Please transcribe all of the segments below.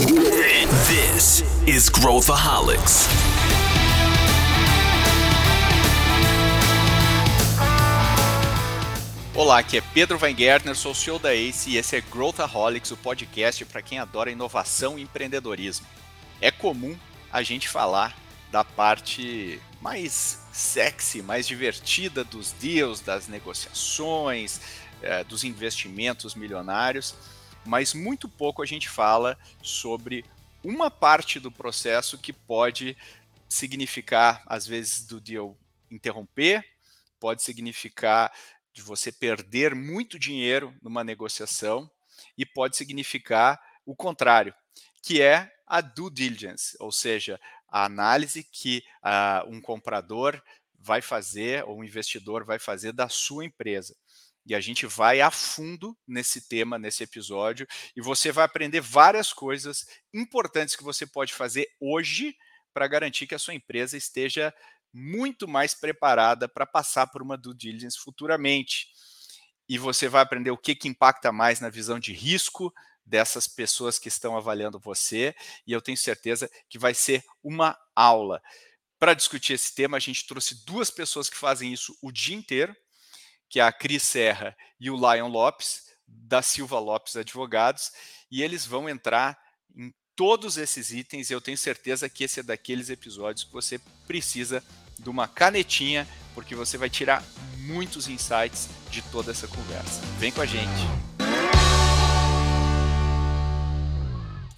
This is Growthaholics. Olá, aqui é Pedro Weingärtner, sou o CEO da ACE e esse é Growthaholics, o podcast para quem adora inovação e empreendedorismo. É comum a gente falar da parte mais sexy, mais divertida dos deals, das negociações, eh, dos investimentos milionários, mas muito pouco a gente fala sobre uma parte do processo que pode significar, às vezes, do deal interromper, pode significar de você perder muito dinheiro numa negociação e pode significar o contrário, que é a due diligence, ou seja, a análise que uh, um comprador vai fazer ou um investidor vai fazer da sua empresa. E a gente vai a fundo nesse tema, nesse episódio, e você vai aprender várias coisas importantes que você pode fazer hoje para garantir que a sua empresa esteja muito mais preparada para passar por uma due diligence futuramente. E você vai aprender o que, que impacta mais na visão de risco dessas pessoas que estão avaliando você, e eu tenho certeza que vai ser uma aula. Para discutir esse tema, a gente trouxe duas pessoas que fazem isso o dia inteiro, que é a Cris Serra e o Lion Lopes, da Silva Lopes Advogados, e eles vão entrar em todos esses itens. Eu tenho certeza que esse é daqueles episódios que você precisa de uma canetinha, porque você vai tirar muitos insights de toda essa conversa. Vem com a gente.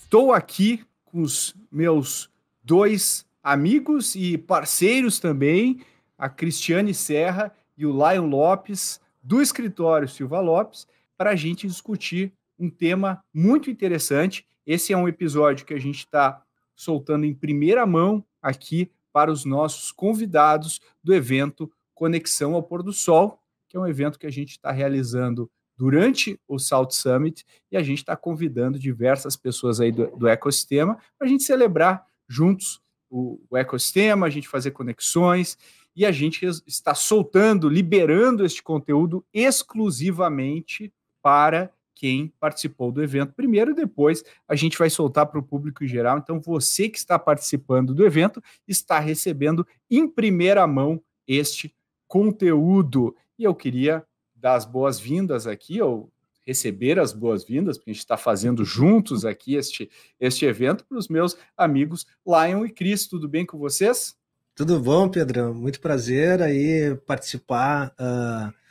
Estou aqui com os meus dois amigos e parceiros também, a Cristiane Serra e o Lion Lopes, do escritório Silva Lopes, para a gente discutir um tema muito interessante. Esse é um episódio que a gente está soltando em primeira mão aqui para os nossos convidados do evento Conexão ao Pôr do Sol, que é um evento que a gente está realizando durante o Salt Summit e a gente está convidando diversas pessoas aí do, do ecossistema para a gente celebrar juntos o, o ecossistema, a gente fazer conexões e a gente está soltando, liberando este conteúdo exclusivamente para quem participou do evento primeiro e depois a gente vai soltar para o público em geral. Então, você que está participando do evento está recebendo em primeira mão este conteúdo. E eu queria dar as boas-vindas aqui, ou receber as boas-vindas, porque a gente está fazendo juntos aqui este, este evento, para os meus amigos Lion e Cris. Tudo bem com vocês? Tudo bom, Pedrão? Muito prazer aí participar. Uh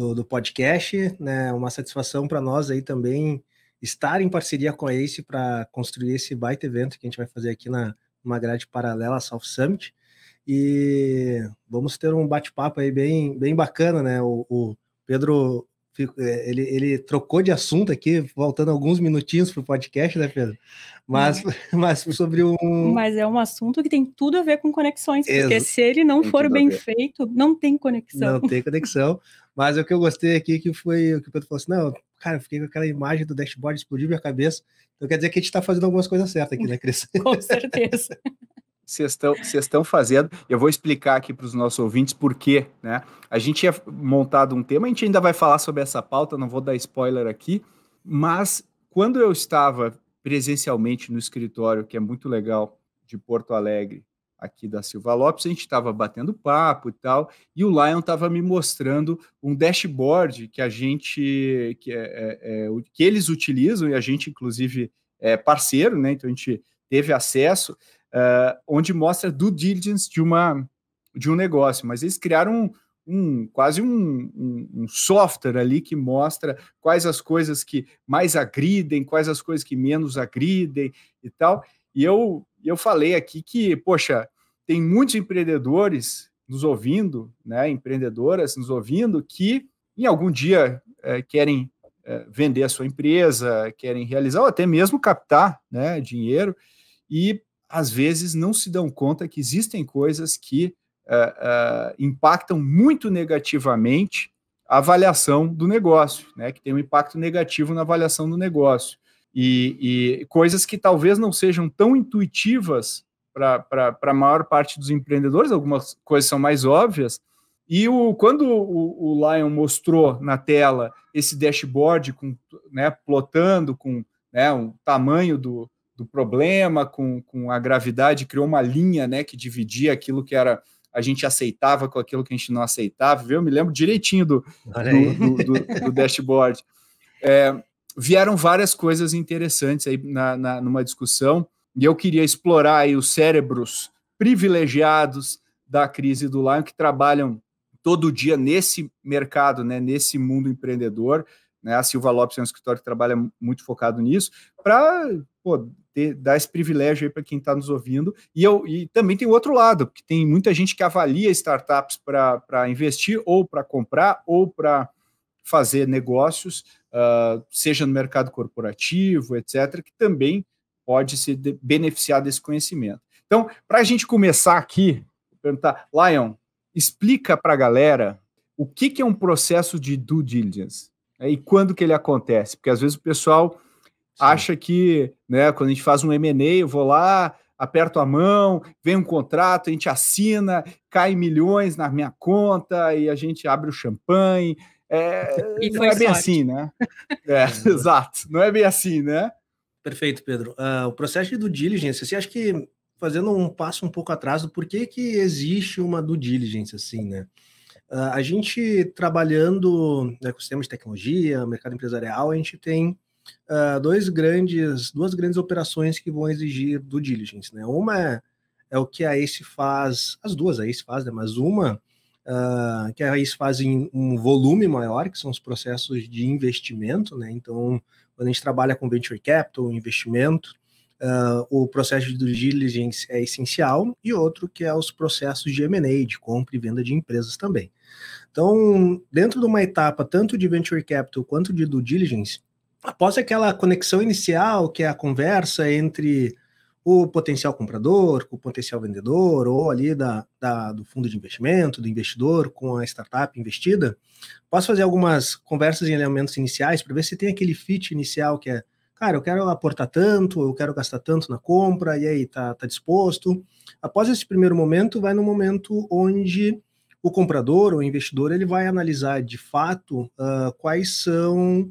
do, do podcast, né? Uma satisfação para nós aí também estar em parceria com a Ace para construir esse baita evento que a gente vai fazer aqui na uma grade paralela à South Summit. E vamos ter um bate-papo aí bem, bem bacana, né? O, o Pedro ele, ele trocou de assunto aqui, voltando alguns minutinhos para o podcast, né, Pedro? Mas, mas sobre um. Mas é um assunto que tem tudo a ver com conexões, porque Ex se ele não for bem feito, não tem conexão. Não tem conexão. Mas o que eu gostei aqui que foi o que o Pedro falou assim: não, cara, eu fiquei com aquela imagem do dashboard, explodiu minha cabeça. Então quer dizer que a gente está fazendo algumas coisas certas aqui, né, Cris? com certeza. vocês estão, fazendo. Eu vou explicar aqui para os nossos ouvintes por quê, né? A gente tinha montado um tema, a gente ainda vai falar sobre essa pauta, não vou dar spoiler aqui, mas quando eu estava presencialmente no escritório, que é muito legal, de Porto Alegre, aqui da Silva Lopes, a gente estava batendo papo e tal, e o Lion estava me mostrando um dashboard que a gente, que, é, é, é, que eles utilizam, e a gente, inclusive, é parceiro, né? Então a gente teve acesso, uh, onde mostra due diligence de, uma, de um negócio, mas eles criaram um, um quase um, um, um, software ali que mostra quais as coisas que mais agridem, quais as coisas que menos agridem e tal. E eu, eu falei aqui que, poxa, tem muitos empreendedores nos ouvindo, né, empreendedoras nos ouvindo, que em algum dia é, querem é, vender a sua empresa, querem realizar ou até mesmo captar né, dinheiro e às vezes não se dão conta que existem coisas que uh, uh, impactam muito negativamente a avaliação do negócio, né, que tem um impacto negativo na avaliação do negócio. E, e coisas que talvez não sejam tão intuitivas para a maior parte dos empreendedores, algumas coisas são mais óbvias. E o, quando o, o Lion mostrou na tela esse dashboard com, né, plotando com né, o tamanho do, do problema, com, com a gravidade, criou uma linha né, que dividia aquilo que era a gente aceitava com aquilo que a gente não aceitava. Viu? Eu me lembro direitinho do, do, do, do, dashboard. É, vieram várias coisas interessantes aí na, na, numa discussão, e eu queria explorar aí os cérebros privilegiados da crise do Lion, que trabalham todo dia nesse mercado, né, nesse mundo empreendedor. Né, a Silva Lopes é um escritório que trabalha muito focado nisso, para dar esse privilégio aí para quem está nos ouvindo. E, eu, e também tem o outro lado, porque tem muita gente que avalia startups para investir, ou para comprar, ou para fazer negócios, uh, seja no mercado corporativo, etc., que também pode se beneficiar desse conhecimento. Então, para a gente começar aqui, perguntar, Lion, explica para a galera o que, que, é um processo de due diligence né, e quando que ele acontece, porque às vezes o pessoal. Acha que, né, quando a gente faz um M&A, eu vou lá, aperto a mão, vem um contrato, a gente assina, cai milhões na minha conta e a gente abre o champanhe. É, não é bem sorte. assim, né? É, exato, não é bem assim, né? Perfeito, Pedro. Uh, o processo de due diligence, você acha que fazendo um passo um pouco atrás do porquê que existe uma due diligence, assim, né? Uh, a gente trabalhando no ecossistema de tecnologia, mercado empresarial, a gente tem uh, dois grandes, duas grandes operações que vão exigir due diligence, né? Uma é, é o que a ACE faz, as duas a ACE faz, né? Mas uma uh, que a ACE faz em um volume maior, que são os processos de investimento, né? Então, quando a gente trabalha com venture capital, investimento, uh, o processo de diligence é essencial, e outro que é os processos de M&A, de compra e venda de empresas também. Então, dentro de uma etapa tanto de venture capital quanto de due diligence, após aquela conexão inicial, que é a conversa entre o potencial comprador, com o potencial vendedor, ou ali da, da, do fundo de investimento, do investidor com a startup investida, posso fazer algumas conversas em elementos iniciais para ver se tem aquele fit inicial que é cara, eu quero aportar tanto, eu quero gastar tanto na compra, e aí, tá, tá disposto? Após esse primeiro momento, vai no momento onde o comprador, o investidor, ele vai analisar de fato uh, quais são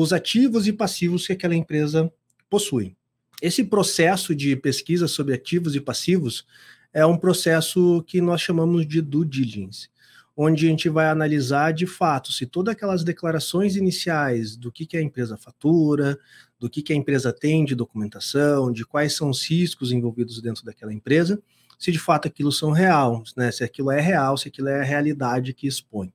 os ativos e passivos que aquela empresa possui. Esse processo de pesquisa sobre ativos e passivos é um processo que nós chamamos de due diligence onde a gente vai analisar de fato se todas aquelas declarações iniciais do que, que a empresa fatura, do que, que a empresa tem de documentação, de quais são os riscos envolvidos dentro daquela empresa, se de fato aquilo são reais, né? se aquilo é real, se aquilo é a realidade que expõe.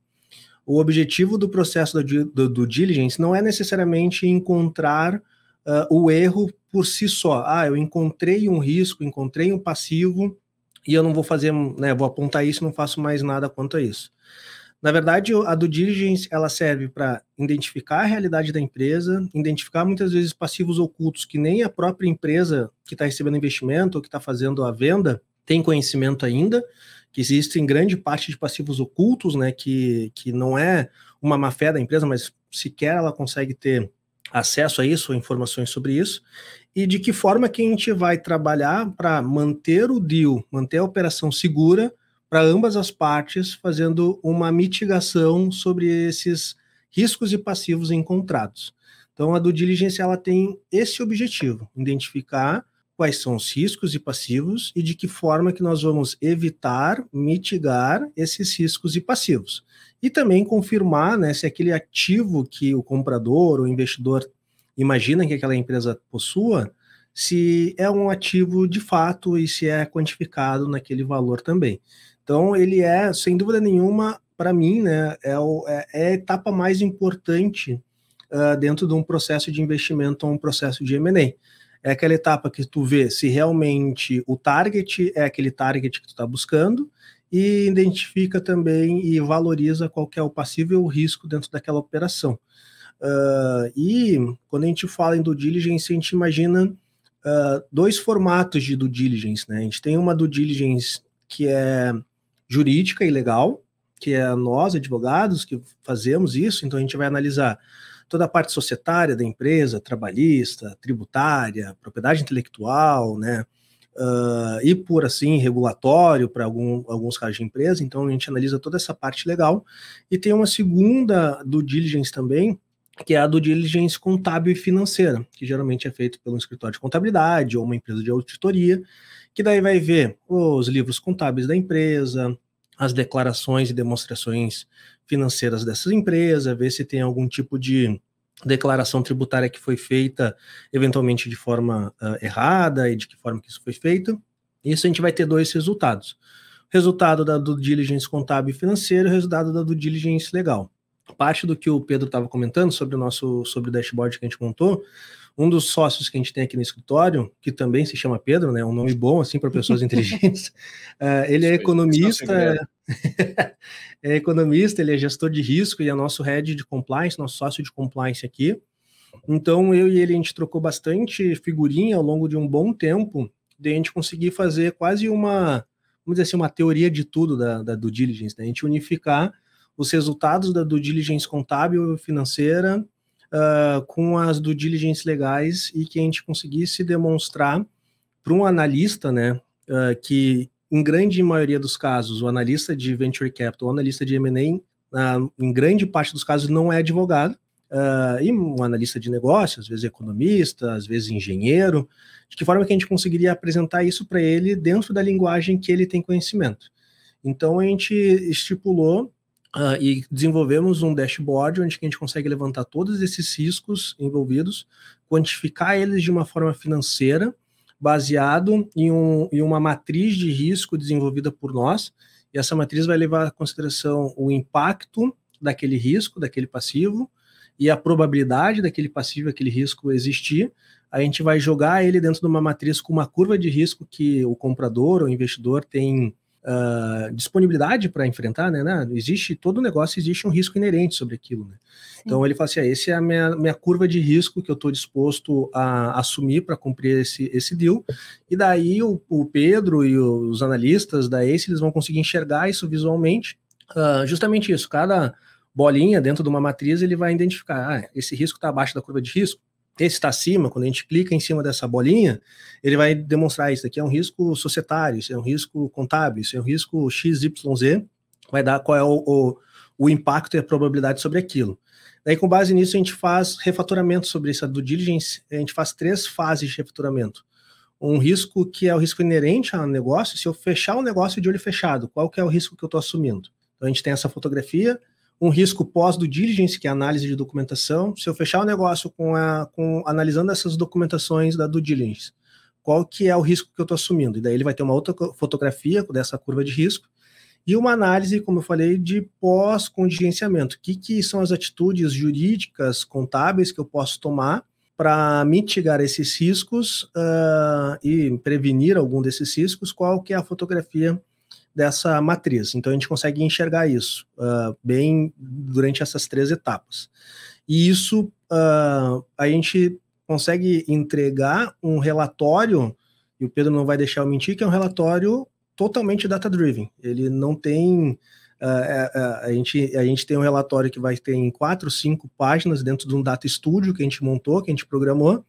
O objetivo do processo do, do, do diligence não é necessariamente encontrar uh, o erro por si só. Ah, eu encontrei um risco, encontrei um passivo, e eu não vou fazer, né, vou apontar isso, não faço mais nada quanto a isso. Na verdade, a do diligence ela serve para identificar a realidade da empresa, identificar muitas vezes passivos ocultos que nem a própria empresa que está recebendo investimento ou que está fazendo a venda tem conhecimento ainda, que existem grande parte de passivos ocultos, né, que, que não é uma má fé da empresa, mas sequer ela consegue ter acesso a isso, informações sobre isso, e de que forma que a gente vai trabalhar para manter o deal, manter a operação segura para ambas as partes, fazendo uma mitigação sobre esses riscos e passivos encontrados. Então, a due diligence ela tem esse objetivo, identificar quais são os riscos e passivos e de que forma que nós vamos evitar, mitigar esses riscos e passivos. E também confirmar né, se aquele ativo que o comprador ou investidor imagina que aquela empresa possua, se é um ativo de fato e se é quantificado naquele valor também. Então, ele é, sem dúvida nenhuma, para mim, né, é, o, é, é, a etapa mais importante uh, dentro de um processo de investimento ou um processo de M&A. É aquela etapa que tu vê se realmente o target é aquele target que tu está buscando e identifica também e valoriza qual é o passivo e o risco dentro daquela operação. Uh, e quando a gente fala em due diligence, a gente imagina uh, dois formatos de due diligence. Né? A gente tem uma due diligence que é jurídica e legal, que é nós, advogados, que fazemos isso, então a gente vai analisar toda a parte societária da empresa, trabalhista, tributária, propriedade intelectual, né? Uh, e por assim, regulatório para algum, alguns casos de empresa, então a gente analisa toda essa parte legal. E tem uma segunda do diligence também, que é a do diligence contábil e financeira, que geralmente é feito pelo escritório de contabilidade ou uma empresa de auditoria, que daí vai ver os livros contábeis da empresa, as declarações e demonstrações financeiras dessas empresas, ver se tem algum tipo de declaração tributária que foi feita eventualmente de forma uh, errada e de que forma que isso foi feito. Isso a gente vai ter dois resultados. Resultado da do diligence contábil e financeiro resultado da do diligence legal. Parte do que o Pedro estava comentando sobre o nosso sobre o dashboard que a gente montou, um dos sócios que a gente tem aqui no escritório, que também se chama Pedro, né, um nome bom assim para pessoas inteligentes, uh, ele é economista, é, é economista, ele é gestor de risco e é nosso head de compliance, nosso sócio de compliance aqui. Então eu e ele a gente trocou bastante figurinha ao longo de um bom tempo, de a gente conseguir fazer quase uma, vamos dizer assim, uma teoria de tudo da, da due diligence, né? a gente unificar os resultados da due diligence contábil financeira uh, com as due diligence legais e que a gente conseguisse demonstrar para um analista, né, uh, que em grande maioria dos casos, o analista de venture capital, o analista de M&A, uh, em grande parte dos casos não é advogado, uh, e um analista de negócio, às vezes economista, às vezes engenheiro, de que forma que a gente conseguiria apresentar isso para ele dentro da linguagem que ele tem conhecimento. Então a gente estipulou Uh, e desenvolvemos um dashboard onde a gente consegue levantar todos esses riscos envolvidos, quantificar eles de uma forma financeira, baseado em, um, em uma matriz de risco desenvolvida por nós, e essa matriz vai levar em consideração o impacto daquele risco, daquele passivo, e a probabilidade daquele passivo, aquele risco existir. A gente vai jogar ele dentro de uma matriz com uma curva de risco que o comprador ou investidor tem uh, disponibilidade para enfrentar, né, né? Existe todo negócio, existe um risco inerente sobre aquilo, né? Então ele fala assim: ah, esse é a minha, minha curva de risco que eu estou disposto a assumir para cumprir esse, esse deal. E daí o, o, Pedro e os analistas da ACE eles vão conseguir enxergar isso visualmente. Uh, justamente isso, cada bolinha dentro de uma matriz ele vai identificar: ah, esse risco está abaixo da curva de risco esse está acima, quando a gente clica em cima dessa bolinha, ele vai demonstrar isso aqui é um risco societário, isso é um risco contábil, isso é um risco XYZ, vai dar qual é o, o, o impacto e a probabilidade sobre aquilo. Daí, com base nisso, a gente faz refatoramento sobre essa do diligence, a gente faz três fases de refatoramento. Um risco que é o risco inerente ao negócio, se eu fechar o negócio de olho fechado, qual que é o risco que eu estou assumindo? Então, a gente tem essa fotografia, um risco pós do diligence, que é a análise de documentação. Se eu fechar o negócio com, a, com analisando essas documentações da do diligence, qual que é o risco que eu estou assumindo? E daí ele vai ter uma outra fotografia dessa curva de risco e uma análise, como eu falei, de pós-contingenciamento. O que, que são as atitudes jurídicas, contábeis que eu posso tomar para mitigar esses riscos uh, e prevenir algum desses riscos? Qual que é a fotografia dessa matriz. Então a gente consegue enxergar isso uh, bem durante essas três etapas. E isso uh, a gente consegue entregar um relatório, e o Pedro não vai deixar eu mentir, que é um relatório totalmente data-driven. Ele não tem. Uh, a, gente, a gente tem um relatório que vai ter em quatro, cinco páginas dentro de um data studio que a gente montou, que a gente programou,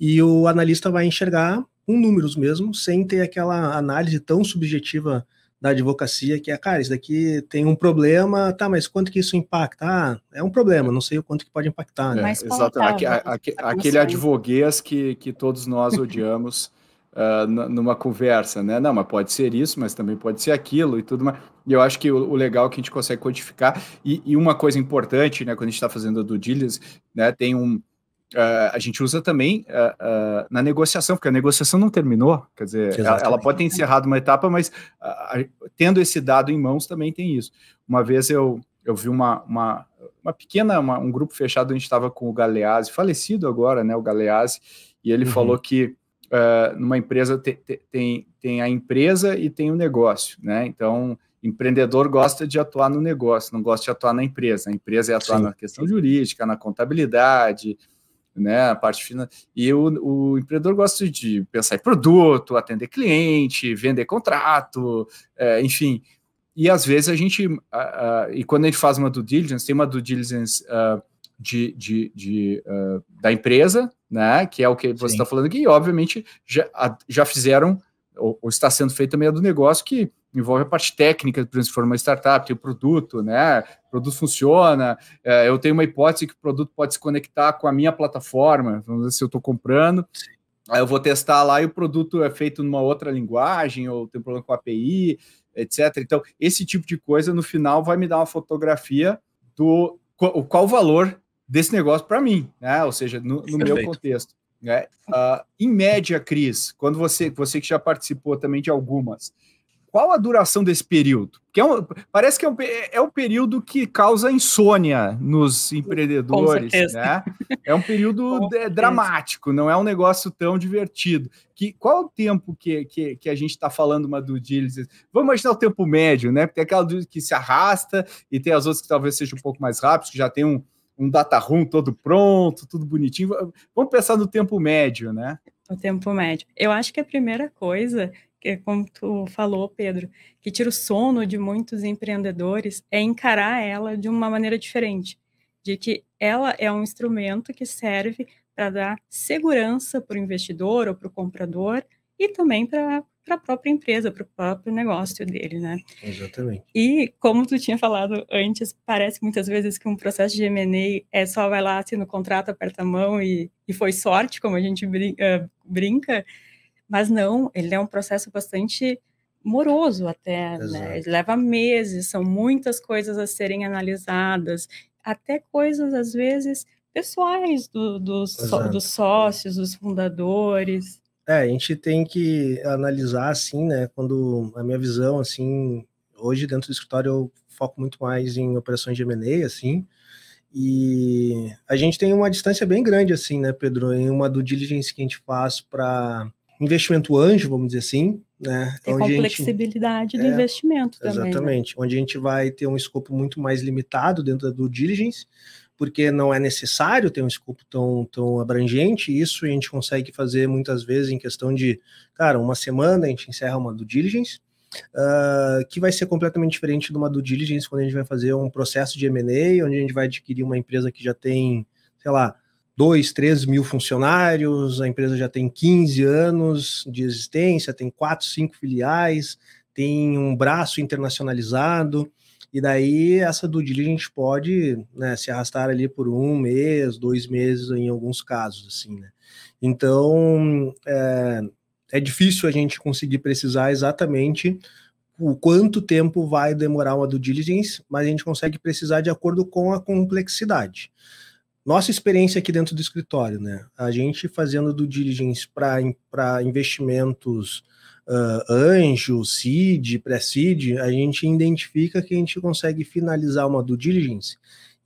e o analista vai enxergar com números mesmo, sem ter aquela análise tão subjetiva da advocacia, que é, cara, isso daqui tem um problema, tá, mas quanto que isso impacta? Ah, é um problema, não sei o quanto que pode impactar, né? É, exato, Aque, aque, aquele advoguês que, que todos nós odiamos uh, numa conversa, né? Não, mas pode ser isso, mas também pode ser aquilo e tudo mais. E eu acho que o, o legal é que a gente consegue codificar, e, e uma coisa importante, né, quando a gente está fazendo a due diligence, né, tem um, Uh, a gente usa também uh, uh, na negociação, porque a negociação não terminou, quer dizer, ela, ela, pode ter encerrado uma etapa, mas tendo esse dado em mãos também tem isso. Uma vez eu, eu vi uma, uma, uma pequena, uma, um grupo fechado, a gente estava com o Galeazzi, falecido agora, né, o Galeazzi, e ele uhum. falou que numa empresa te, te, tem, tem a empresa e tem o negócio, né, então empreendedor gosta de atuar no negócio, não gosta de atuar na empresa, a empresa é atuar Sim. na questão jurídica, na contabilidade, né, a parte final. E o, o empreendedor gosta de pensar em produto, atender cliente, vender contrato, é, enfim. E às vezes a gente, uh, uh, e quando a gente faz uma due diligence, tem uma due diligence uh, de, de, de da empresa, né, que é o que você está falando aqui, e obviamente já, já fizeram ou, ou, está sendo feito também é do negócio que envolve a parte técnica, por exemplo, se for uma startup, tem o produto, né? O produto funciona, é, eu tenho uma hipótese que o produto pode se conectar com a minha plataforma, vamos dizer, se eu estou comprando, aí eu vou testar lá e o produto é feito numa outra linguagem, ou tem problema com a API, etc. Então, esse tipo de coisa, no final, vai me dar uma fotografia do qual o valor desse negócio para mim, né? Ou seja, no, no meu contexto. Né? Uh, em média, Cris, quando você, você que já participou também de algumas, qual a duração desse período? Que é um, parece que é um, é um período que causa insônia nos empreendedores, né? É um período dramático, não é um negócio tão divertido. Que, qual o tempo que, que, que a gente está falando uma do diligence? Vamos imaginar o tempo médio, né? Porque tem aquela que se arrasta e tem as outras que talvez sejam um pouco mais rápidas, que já tem um, um data room todo pronto, tudo bonitinho. Vamos pensar no tempo médio, né? O tempo médio. Eu acho que a primeira coisa, que como tu falou, Pedro, que tira o sono de muitos empreendedores é encarar ela de uma maneira diferente, de que ela é um instrumento que serve para dar segurança para o investidor ou para o comprador e também para para a própria empresa, para o próprio negócio dele, né? Exatamente. E como tu tinha falado antes, parece muitas vezes que um processo de M&A é só vai lá, assina o contrato, aperta a mão e, e foi sorte, como a gente brinca, mas não, ele é um processo bastante moroso até, né? Ele leva meses, são muitas coisas a serem analisadas, até coisas, às vezes, pessoais do, dos, dos sócios, dos fundadores. É, a gente tem que analisar assim, né? Quando a minha visão, assim, hoje dentro do escritório eu foco muito mais em operações de M&A, assim, e a gente tem uma distância bem grande, assim, né, Pedro, em uma do diligence que a gente faz para investimento anjo, vamos dizer assim, né? Tem onde flexibilidade do é, investimento também. Né? Exatamente, né? onde a gente vai ter um escopo muito mais limitado dentro da do diligence, porque não é necessário ter um escopo tão, tão abrangente. Isso a gente consegue fazer muitas vezes em questão de, cara, uma semana a gente encerra uma due diligence, uh, que vai ser completamente diferente de uma due diligence quando a gente vai fazer um processo de M&A, onde a gente vai adquirir uma empresa que já tem, sei lá, 2, 3 mil funcionários, a empresa já tem 15 anos de existência, tem 4, 5 filiais, tem um braço internacionalizado, e daí essa do diligence pode né, se arrastar ali por um mês, dois meses em alguns casos, assim, né? Então é, é difícil a gente conseguir precisar exatamente o quanto tempo vai demorar uma due diligence, mas a gente consegue precisar de acordo com a complexidade. Nossa experiência aqui dentro do escritório, né? A gente fazendo due diligence para investimentos uh, anjo, seed, pré-seed, a gente identifica que a gente consegue finalizar uma due diligence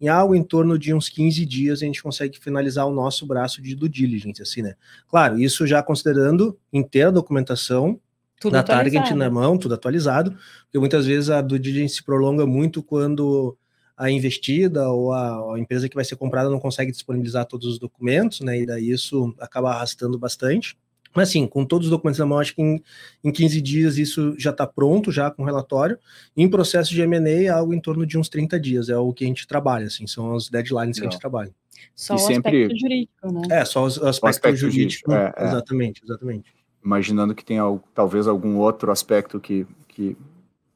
em algo em torno de uns 15 dias a gente consegue finalizar o nosso braço de due diligence, assim, né? Claro, isso já considerando inteira a documentação tudo da target na mão, tudo atualizado, porque muitas vezes a due diligence se prolonga muito quando a investida ou a, a, empresa que vai ser comprada não consegue disponibilizar todos os documentos, né? E daí isso acaba arrastando bastante. Mas assim, com todos os documentos na mão, acho que em, em 15 dias isso já está pronto, já com relatório. Em processo de M&A, é algo em torno de uns 30 dias, é o que a gente trabalha, assim, são as deadlines Não. que a gente trabalha. Só e o sempre... aspecto jurídico, né? É, só o aspecto, aspecto jurídico, jurídico é, é. exatamente, exatamente. Imaginando que tem talvez algum outro aspecto que, que,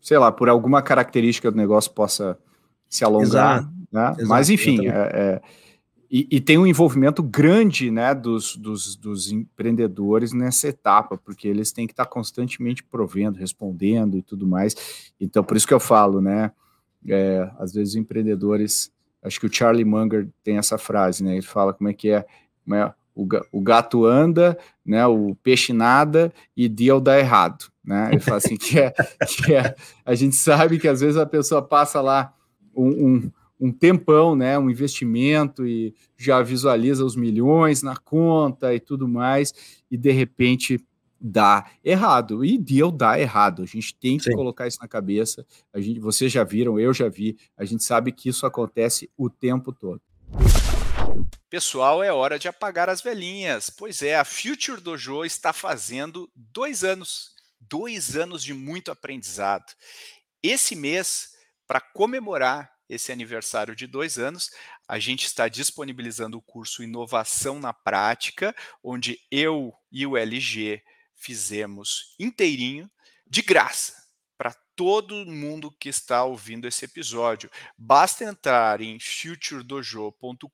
sei lá, por alguma característica do negócio possa se alongar, Exato. né? Exato, Mas enfim, é, é e, e, tem um envolvimento grande né, dos, dos, dos, empreendedores nessa etapa, porque eles têm que estar constantemente provendo, respondendo e tudo mais. Então, por isso que eu falo, né? É, às vezes os empreendedores, acho que o Charlie Munger tem essa frase, né? Ele fala como é que é, é o, o, gato anda, né? O peixe nada e deal dá errado, né? Ele fala assim que é, que é a gente sabe que às vezes a pessoa passa lá um, um um tempão, né, um investimento e já visualiza os milhões na conta e tudo mais, e de repente dá errado. E deu dá errado. A gente tem que Sim. colocar isso na cabeça. A gente, vocês já viram, eu já vi. A gente sabe que isso acontece o tempo todo. Pessoal, é hora de apagar as velhinhas. Pois é, a Future Dojo está fazendo dois anos. Dois anos de muito aprendizado. Esse mês, para comemorar esse aniversário de dois anos, a gente está disponibilizando o curso Inovação na Prática, onde eu e o LG fizemos inteirinho, de graça, para todo mundo que está ouvindo esse episódio. Basta entrar em futuredojo.com.br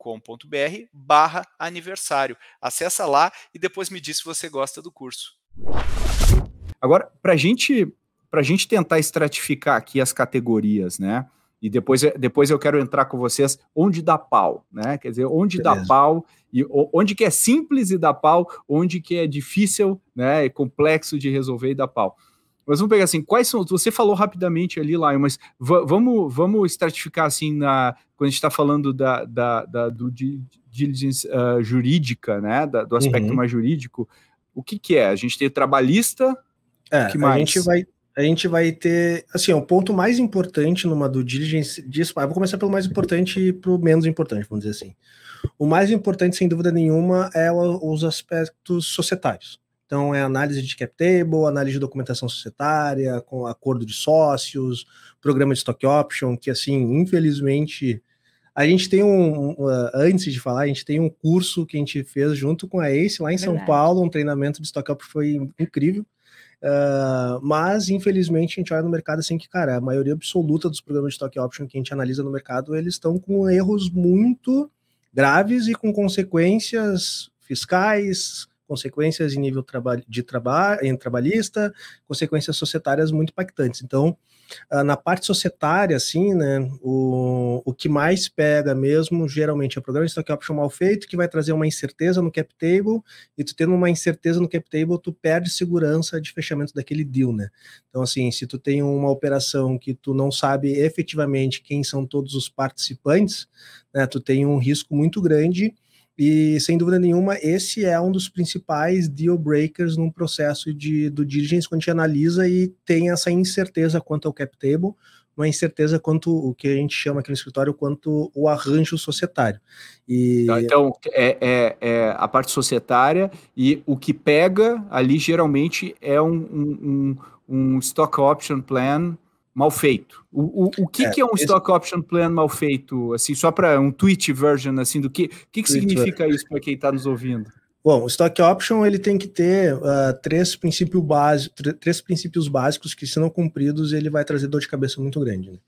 barra aniversário. Acessa lá e depois me diz se você gosta do curso. Agora, para gente, a gente tentar estratificar aqui as categorias, né? E depois, depois eu quero entrar com vocês onde dá pau, né? Quer dizer, onde Beleza. dá pau e onde que é simples e dá pau, onde que é difícil, né? É complexo de resolver e dá pau. Mas vamos pegar assim, quais são. Você falou rapidamente ali, lá, mas vamos, vamos estratificar assim na quando a gente está falando da, da, da, do diligence uh, jurídica, né? Da, do aspecto uhum. mais jurídico. O que, que é? A gente tem trabalhista. É, que mais? a gente vai a gente vai ter, assim, o ponto mais importante numa do diligence disso, vou começar pelo mais importante para o menos importante, vamos dizer assim. O mais importante, sem dúvida nenhuma, é os aspectos societários. Então, é análise de cap table, análise de documentação societária, com acordo de sócios, programa de stock option, que, assim, infelizmente, a gente tem um, uh, antes de falar, a gente tem um curso que a gente fez junto com a ACE lá em Verdade. São Paulo, um treinamento de stock option foi incrível. Uh, mas, infelizmente, a gente olha no mercado assim que, cara, a maioria absoluta dos programas de stock option que a gente analisa no mercado, eles estão com erros muito graves e com consequências fiscais, consequências em nível de trabalho, em trabalhista, consequências societárias muito impactantes. Então, na parte societária, assim, né, o, o que mais pega mesmo, geralmente, é o programa de stock option mal feito, que vai trazer uma incerteza no cap table, e tu tendo uma incerteza no cap table, tu perde segurança de fechamento daquele deal, né? Então, assim, se tu tem uma operação que tu não sabe efetivamente quem são todos os participantes, né, tu tem um risco muito grande e, sem dúvida nenhuma, esse é um dos principais deal breakers num processo de do diligence, quando a gente analisa e tem essa incerteza quanto ao cap table, uma incerteza quanto o que a gente chama aqui no escritório quanto o arranjo societário. E... Tá, então, é, é, é, a parte societária e o que pega ali geralmente é um, um, um stock option plan mal feito. O, o, o que, é, que é um esse... stock option plan mal feito? Assim, só para um tweet version assim do que que, que significa isso para quem está nos ouvindo? Bom, o stock option ele tem que ter uh, três, princípios básicos, três princípios básicos que, se não cumpridos, ele vai trazer dor de cabeça muito grande. Né?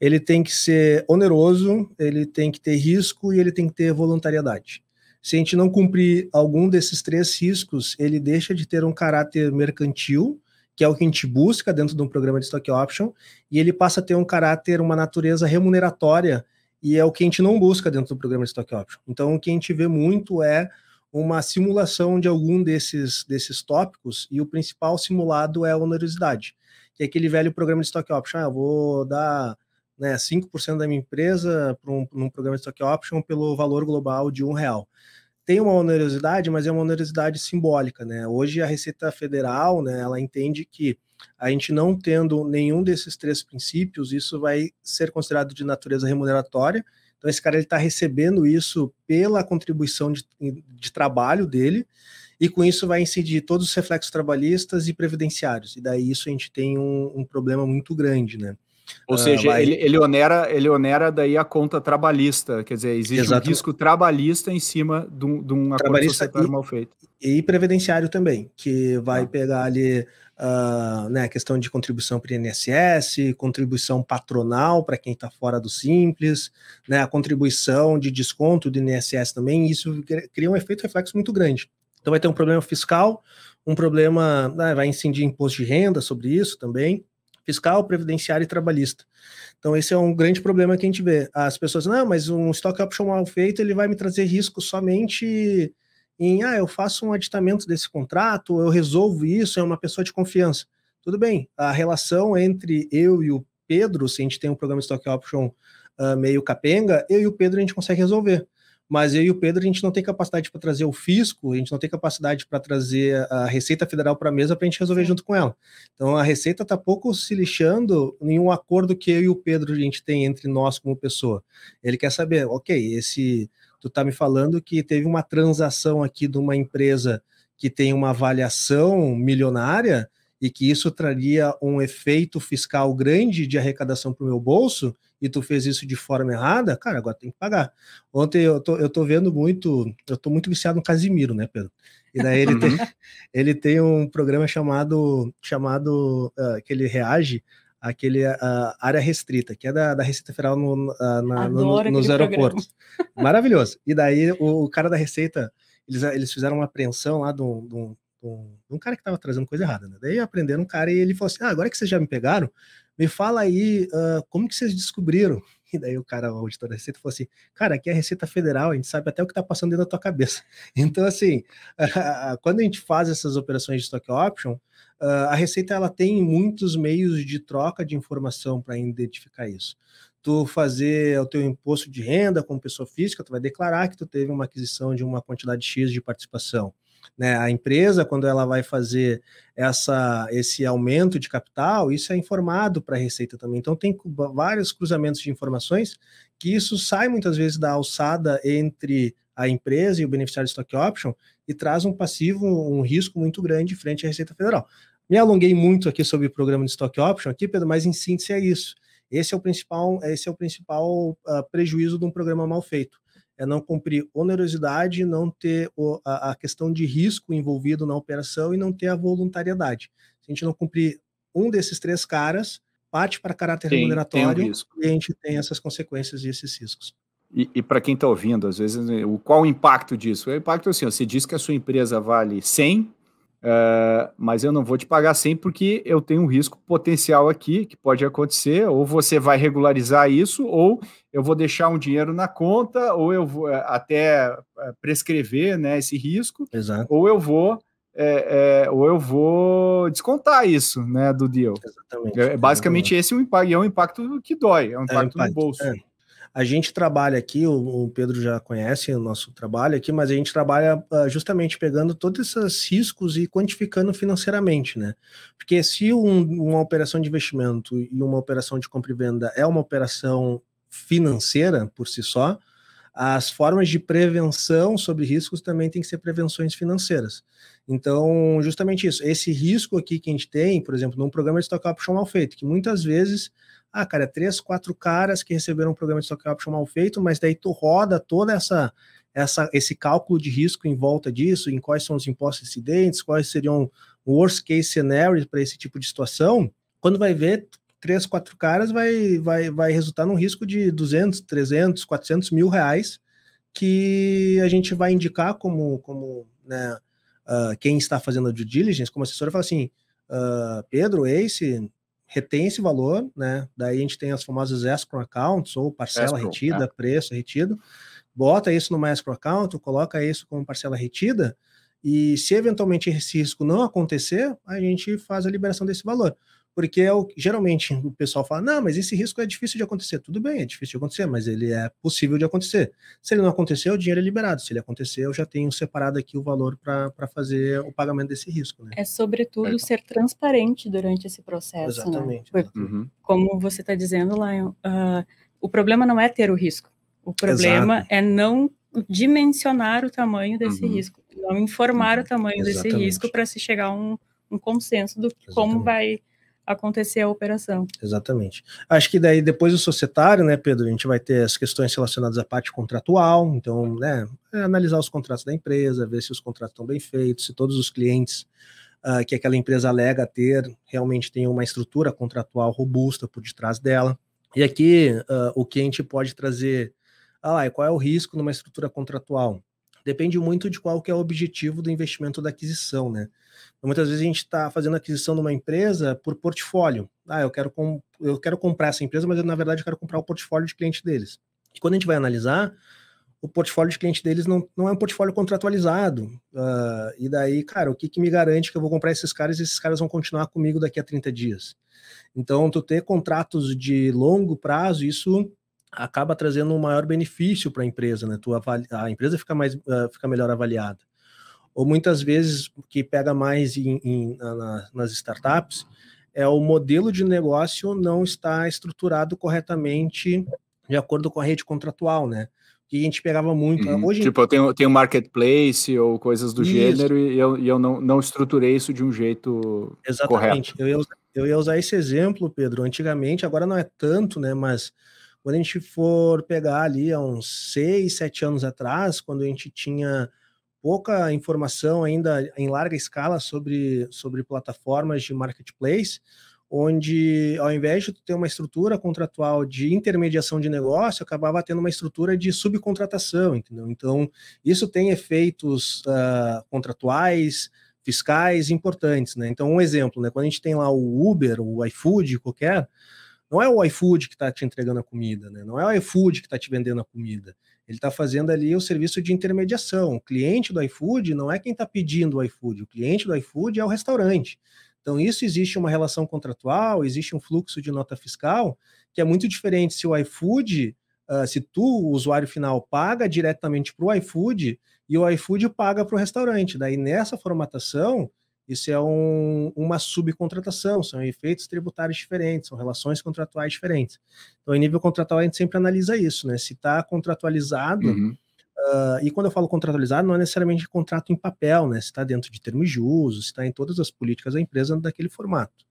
Ele tem que ser oneroso, ele tem que ter risco e ele tem que ter voluntariedade. Se a gente não cumprir algum desses três riscos, ele deixa de ter um caráter mercantil, que é o que a gente busca dentro de um programa de stock option, e ele passa a ter um caráter, uma natureza remuneratória, e é o que a gente não busca dentro do programa de stock option. Então, o que a gente vê muito é uma simulação de algum desses, desses tópicos, e o principal simulado é a onerosidade, que é aquele velho programa de stock option. Ah, eu vou dar né, 5% da minha empresa para um, um programa de stock option pelo valor global de um real tem uma onerosidade, mas é uma onerosidade simbólica, né? Hoje a Receita Federal, né, ela entende que a gente não tendo nenhum desses três princípios, isso vai ser considerado de natureza remuneratória. Então esse cara ele está recebendo isso pela contribuição de, de trabalho dele e com isso vai incidir todos os reflexos trabalhistas e previdenciários. E daí isso a gente tem um, um problema muito grande, né? Ou uh, seja, ele, ele, onera, ele onera daí a conta trabalhista, quer dizer, existe Exato. um risco trabalhista em cima de um, de um acordo societário mal feito. E previdenciário também, que vai ah. pegar ali uh, né, a questão de contribuição para o INSS, contribuição patronal para quem está fora do Simples, né, a contribuição de desconto do INSS também, isso cria um efeito reflexo muito grande. Então vai ter um problema fiscal, um problema, né, vai incidir imposto de renda sobre isso também, fiscal, previdenciário e trabalhista. Então, esse é um grande problema que a gente vê. As pessoas, não, mas um stock option mal feito, ele vai me trazer risco somente em, ah, eu faço um aditamento desse contrato, eu resolvo isso, é uma pessoa de confiança. Tudo bem, a relação entre eu e o Pedro, se a gente tem um programa de stock option uh, meio capenga, eu e o Pedro a gente consegue resolver mas eu e o Pedro a gente não tem capacidade para trazer o fisco, a gente não tem capacidade para trazer a Receita Federal para a mesa para a gente resolver junto com ela. Então a Receita está pouco se lixando em um acordo que eu e o Pedro a gente tem entre nós como pessoa. Ele quer saber, ok, esse tu está me falando que teve uma transação aqui de uma empresa que tem uma avaliação milionária e que isso traria um efeito fiscal grande de arrecadação para o meu bolso, e tu fez isso de forma errada, cara, agora tem que pagar. Ontem eu tô, eu tô vendo muito, eu tô muito viciado no Casimiro, né, Pedro? E daí ele, tem, ele tem um programa chamado, chamado uh, que ele reage aquele uh, área restrita, que é da, da Receita Federal no, uh, na, no, nos aeroportos. Programa. Maravilhoso. E daí o, o, cara da Receita, eles, eles fizeram uma apreensão lá de um, de um, de um cara que estava trazendo coisa errada, né? Daí aprenderam um cara e ele falou assim: ah, agora que vocês já me pegaram, me fala aí uh, como que vocês descobriram e daí o cara, o auditor da Receita, falou assim: cara, aqui é a Receita Federal, a gente sabe até o que está passando dentro da tua cabeça. Então, assim, quando a gente faz essas operações de stock option, a Receita ela tem muitos meios de troca de informação para identificar isso. Tu fazer o teu imposto de renda como pessoa física, tu vai declarar que tu teve uma aquisição de uma quantidade X de participação. Né? A empresa, quando ela vai fazer essa, esse aumento de capital, isso é informado para a Receita também. Então, tem vários cruzamentos de informações que isso sai muitas vezes da alçada entre a empresa e o beneficiário de stock option e traz um passivo, um risco muito grande frente à Receita Federal. Me alonguei muito aqui sobre o programa de stock option aqui, Pedro, mas em síntese é isso. Esse é o principal, esse é o principal uh, prejuízo de um programa mal feito é não cumprir onerosidade, não ter o, a, a, questão de risco envolvido na operação e não ter a voluntariedade. Se a gente não cumprir um desses três caras, parte para caráter tem, remuneratório tem um e a gente tem essas consequências e esses riscos. E, e para quem está ouvindo, às vezes, o, qual o impacto disso? O impacto é assim, você diz que a sua empresa vale 100, Uh, mas eu não vou te pagar 100 porque eu tenho um risco potencial aqui que pode acontecer, ou você vai regularizar isso, ou eu vou deixar um dinheiro na conta, ou eu vou eh, até eh, prescrever né, esse risco, Exato. ou eu vou é, é, ou eu vou descontar isso né, do deal. Exatamente. É, basicamente, exatamente. esse é o impacto, é um impacto que dói, é um impacto, impacto no bolso. A gente trabalha aqui, o, o, Pedro já conhece o nosso trabalho aqui, mas a gente trabalha uh, justamente pegando todos esses riscos e quantificando financeiramente, né? Porque se um, uma operação de investimento e uma operação de compra e venda é uma operação financeira por si só, as formas de prevenção sobre riscos também tem que ser prevenções financeiras. Então, justamente isso, esse risco aqui que a gente tem, por exemplo, num programa de stock option mal feito, que muitas vezes ah, cara, três, quatro caras que receberam um programa de stock option mal feito, mas daí tu roda toda essa, essa esse cálculo de risco em volta disso, em quais são os impostos incidentes, quais seriam worst case scenario para esse tipo de situação. Quando vai ver três, quatro caras, vai, vai, vai resultar num risco de 200, 300, 400 mil reais que a gente vai indicar como, como né, uh, quem está fazendo a due diligence, como assessor, fala assim, uh, Pedro, Ace, retém esse valor, né? Daí a gente tem as famosas escrow accounts, ou parcela escrow, retida, é. preço retido. Bota isso numa escrow account, coloca isso como parcela retida, e se eventualmente esse risco não acontecer, a gente faz a liberação desse valor porque é o, geralmente o pessoal fala, não, mas esse risco é difícil de acontecer. Tudo bem, é difícil de acontecer, mas ele é possível de acontecer. Se ele não acontecer, o dinheiro é liberado. Se ele acontecer, eu já tenho separado aqui o valor para fazer o pagamento desse risco. Né? É sobretudo é. ser transparente durante esse processo. Né? Exatamente. Né? Uhum. Como você está dizendo, Lion, uh, o problema não é ter o risco. O problema Exato. é não dimensionar o tamanho desse uhum. risco, não informar uhum. o tamanho Exatamente. desse risco para se chegar a um, um consenso do Exatamente. como vai acontecer a operação. Exatamente. Acho que daí depois do societário, né, Pedro, a gente vai ter as questões relacionadas à parte contratual, então, né, é analisar os contratos da empresa, ver se os contratos estão bem feitos, se todos os clientes uh, que aquela empresa alega ter realmente tem uma estrutura contratual robusta por detrás dela. E aqui uh, o que a gente pode trazer, ah, qual é o risco numa estrutura contratual? Depende muito de qual que é o objetivo do investimento da aquisição, né? Então, muitas vezes a gente está fazendo aquisição de uma empresa por portfólio. Ah, eu quero, eu quero comprar essa empresa, mas eu, na verdade eu quero comprar o portfólio de cliente deles. E quando a gente vai analisar, o portfólio de cliente deles não, não é um portfólio contratualizado. Uh, e daí, cara, o que, que me garante que eu vou comprar esses caras e esses caras vão continuar comigo daqui a 30 dias? Então, tu ter contratos de longo prazo, isso acaba trazendo um maior benefício para a empresa, né? Tu a empresa fica, mais, uh, fica melhor avaliada ou muitas vezes que pega mais em, em, na, nas startups, é o modelo de negócio não está estruturado corretamente de acordo com a rede contratual, né? Que a gente pegava muito. Uhum. Hoje, tipo, eu tenho, tenho marketplace ou coisas do isso. gênero e eu, e eu não, não estruturei isso de um jeito Exatamente. correto. Eu ia, eu ia usar esse exemplo, Pedro. Antigamente, agora não é tanto, né? Mas quando a gente for pegar ali há uns seis, sete anos atrás, quando a gente tinha pouca informação ainda em larga escala sobre, sobre plataformas de marketplace, onde ao invés de ter uma estrutura contratual de intermediação de negócio, acabava tendo uma estrutura de subcontratação, entendeu? Então, isso tem efeitos uh, contratuais, fiscais importantes, né? Então, um exemplo, né? Quando a gente tem lá o Uber, o iFood, qualquer, não é o iFood que está te entregando a comida, né? Não é o iFood que está te vendendo a comida. Ele está fazendo ali o serviço de intermediação. O cliente do iFood não é quem está pedindo o iFood, o cliente do iFood é o restaurante. Então, isso existe uma relação contratual, existe um fluxo de nota fiscal, que é muito diferente se o iFood, uh, se tu, o usuário final, paga diretamente para o iFood e o iFood paga para o restaurante. Daí, nessa formatação, isso é um, uma subcontratação, são efeitos tributários diferentes, são relações contratuais diferentes. Então, em nível contratual, a gente sempre analisa isso, né? Se está contratualizado, uhum. uh, e quando eu falo contratualizado, não é necessariamente contrato em papel, né? Se está dentro de termos de uso, se está em todas as políticas da empresa daquele formato.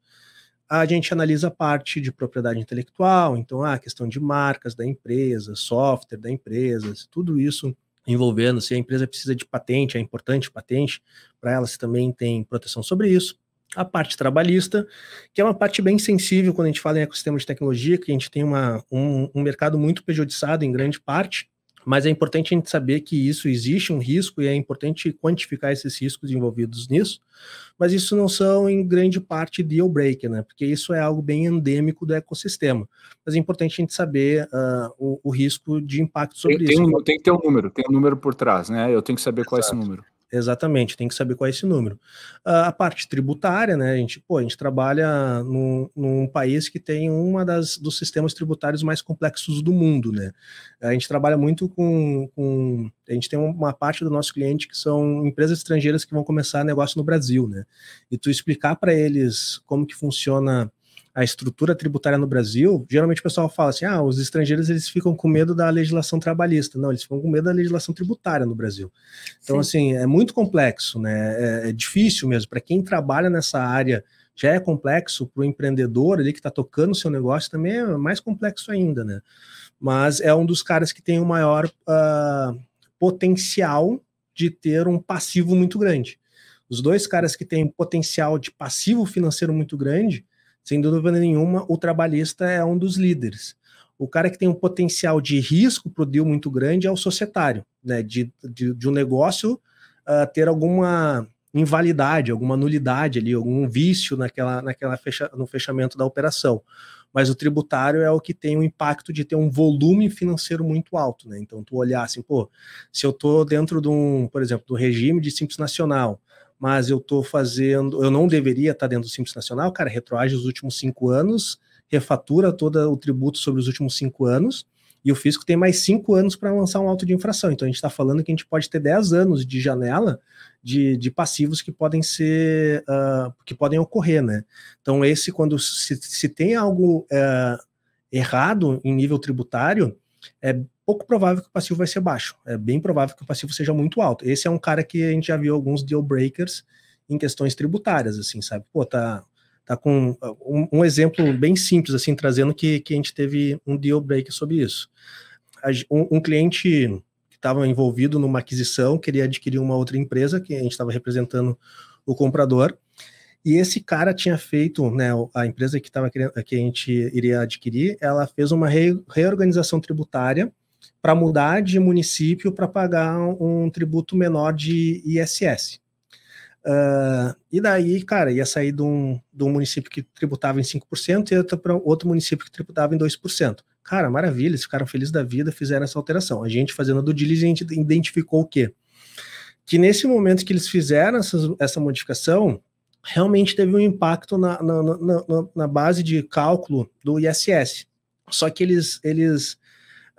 A gente analisa a parte de propriedade intelectual, então a questão de marcas da empresa, software da empresa, tudo isso envolvendo se a empresa precisa de patente, é importante patente para ela, se também tem proteção sobre isso. A parte trabalhista, que é uma parte bem sensível quando a gente fala em ecossistema de tecnologia, que a gente tem uma, um, um mercado muito pejudiciado em grande parte, mas é importante a gente saber que isso existe um risco e é importante quantificar esses riscos envolvidos nisso, mas isso não são em grande parte deal breaker, né? Porque isso é algo bem endêmico do ecossistema. Mas é importante a gente saber uh, o, o, risco de impacto sobre tem, isso. Tem, tem que ter um número, tem um número por trás, né? Eu tenho que saber Exato. qual é esse número. Exatamente, tem que saber qual é esse número. Uh, a parte tributária, né? A gente, pô, a gente trabalha num, num país que tem uma das dos sistemas tributários mais complexos do mundo, né? A gente trabalha muito com, com a gente tem uma parte do nosso cliente que são empresas estrangeiras que vão começar negócio no Brasil, né? E tu explicar para eles como que funciona a estrutura tributária no Brasil, geralmente o pessoal fala assim: ah, os estrangeiros eles ficam com medo da legislação trabalhista. Não, eles ficam com medo da legislação tributária no Brasil. Então, Sim. assim, é muito complexo, né? É, é difícil mesmo. Para quem trabalha nessa área, já é complexo, para o empreendedor ali que está tocando o seu negócio também é mais complexo ainda, né? Mas é um dos caras que tem o maior uh, potencial de ter um passivo muito grande. Os dois caras que têm potencial de passivo financeiro muito grande sem dúvida nenhuma, o trabalhista é um dos líderes. O cara que tem um potencial de risco para o deal muito grande é o societário, né? De, de, de um negócio uh, ter alguma invalidade, alguma nulidade ali, algum vício naquela, naquela fecha, no fechamento da operação. Mas o tributário é o que tem o impacto de ter um volume financeiro muito alto, né? Então, tu olhar assim, pô, se eu estou dentro de um, por exemplo, do regime de simples nacional, mas eu estou fazendo, eu não deveria estar dentro do Simples Nacional, cara, retroage os últimos cinco anos, refatura todo o tributo sobre os últimos cinco anos, e o fisco tem mais cinco anos para lançar um auto de infração. Então a gente está falando que a gente pode ter dez anos de janela de, de passivos que podem ser, uh, que podem ocorrer, né? Então, esse, quando se, se tem algo uh, errado em nível tributário, é pouco provável que o passivo vai ser baixo. É bem provável que o passivo seja muito alto. Esse é um cara que a gente já viu alguns deal breakers em questões tributárias, assim, sabe? Pô, tá, tá com um, um exemplo bem simples, assim, trazendo que, que a gente teve um deal breaker sobre isso. Um, um cliente que estava envolvido numa aquisição, queria adquirir uma outra empresa, que a gente estava representando o comprador, e esse cara tinha feito, né, a empresa que, tava querendo, que a gente iria adquirir, ela fez uma re, reorganização tributária para mudar de município para pagar um tributo menor de ISS. Uh, e daí, cara, ia sair de um, de um município que tributava em 5% e outro para outro município que tributava em 2%. Cara, maravilha, eles ficaram felizes da vida, fizeram essa alteração. A gente, fazendo do diligence, identificou o quê? Que nesse momento que eles fizeram essa, essa modificação, realmente teve um impacto na, na, na, na, base de cálculo do ISS. Só que eles, eles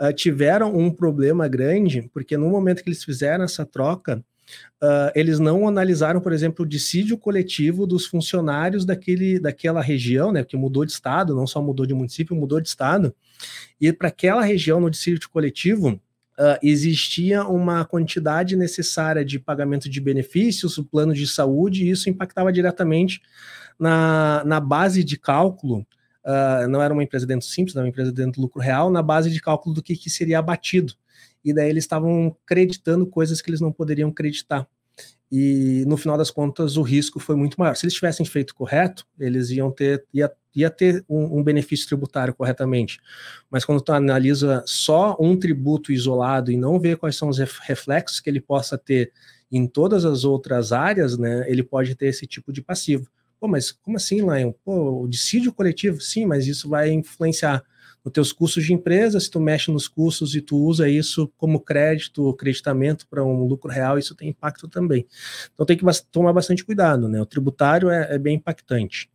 uh, tiveram um problema grande, porque no momento que eles fizeram essa troca, uh, eles não analisaram, por exemplo, o dissídio coletivo dos funcionários daquele, daquela região, né, que mudou de estado, não só mudou de município, mudou de estado, e para aquela região no dissídio coletivo, Uh, existia uma quantidade necessária de pagamento de benefícios, o plano de saúde, e isso impactava diretamente na, na base de cálculo uh, não era uma empresa dentro simples, era uma empresa dentro do lucro real, na base de cálculo do que, que seria abatido. e daí eles estavam creditando coisas que eles não poderiam acreditar. E no final das contas, o risco foi muito maior. Se eles tivessem feito correto, eles iam ter, ia, ia ter um, um benefício tributário corretamente. Mas quando tu analisa só um tributo isolado e não vê quais são os reflexos que ele possa ter em todas as outras áreas, né, ele pode ter esse tipo de passivo. Pô, mas como assim, Lion? Pô, o dissídio coletivo? Sim, mas isso vai influenciar nos teus custos de empresa, se tu mexe nos custos e tu usa isso como crédito, creditamento para um lucro real, isso tem impacto também. Então tem que tomar bastante cuidado, né? O tributário é, é bem impactante.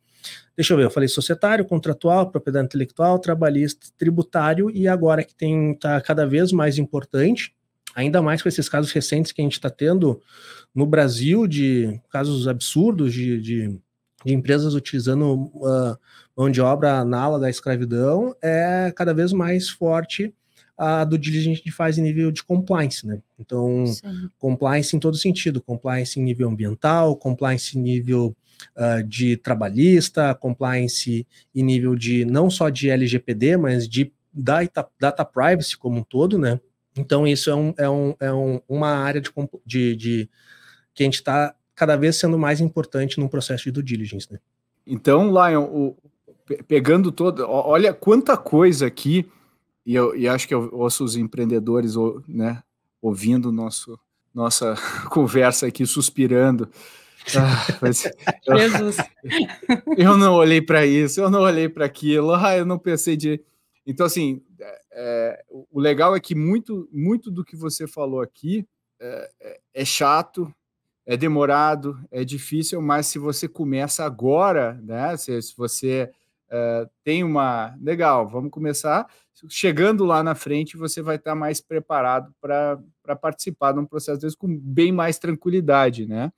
Deixa eu ver, eu falei societário, contratual, propriedade intelectual, trabalhista, tributário, e agora que tem tá cada vez mais importante, ainda mais com esses casos recentes que a gente está tendo no Brasil, de casos absurdos de, de, de empresas utilizando uh, mão de obra na ala da escravidão é cada vez mais forte a do diligente que faz em nível de compliance, né? Então, Sim. compliance em todo sentido, compliance em nível ambiental, compliance em nível uh, de trabalhista, compliance em nível de não só de LGPD, mas de data, data privacy como um todo, né? Então, isso é, um, é, um, é um, uma área de, de, de que a gente está cada vez sendo mais importante no processo de due diligence, né? Então, Lion, o, pegando todo, olha quanta coisa aqui, e eu e acho que eu ouço os empreendedores né, ouvindo nosso, nossa conversa aqui, suspirando. Ah, mas, eu, Jesus. eu não olhei para isso, eu não olhei para aquilo, ah, eu não pensei de. Então, assim, é, é, o legal é que muito, muito do que você falou aqui é, é, é chato, é demorado, é difícil, mas se você começa agora, né? Se, se você uh, tem uma. Legal, vamos começar. Chegando lá na frente, você vai estar mais preparado para participar de um processo desse com bem mais tranquilidade, né?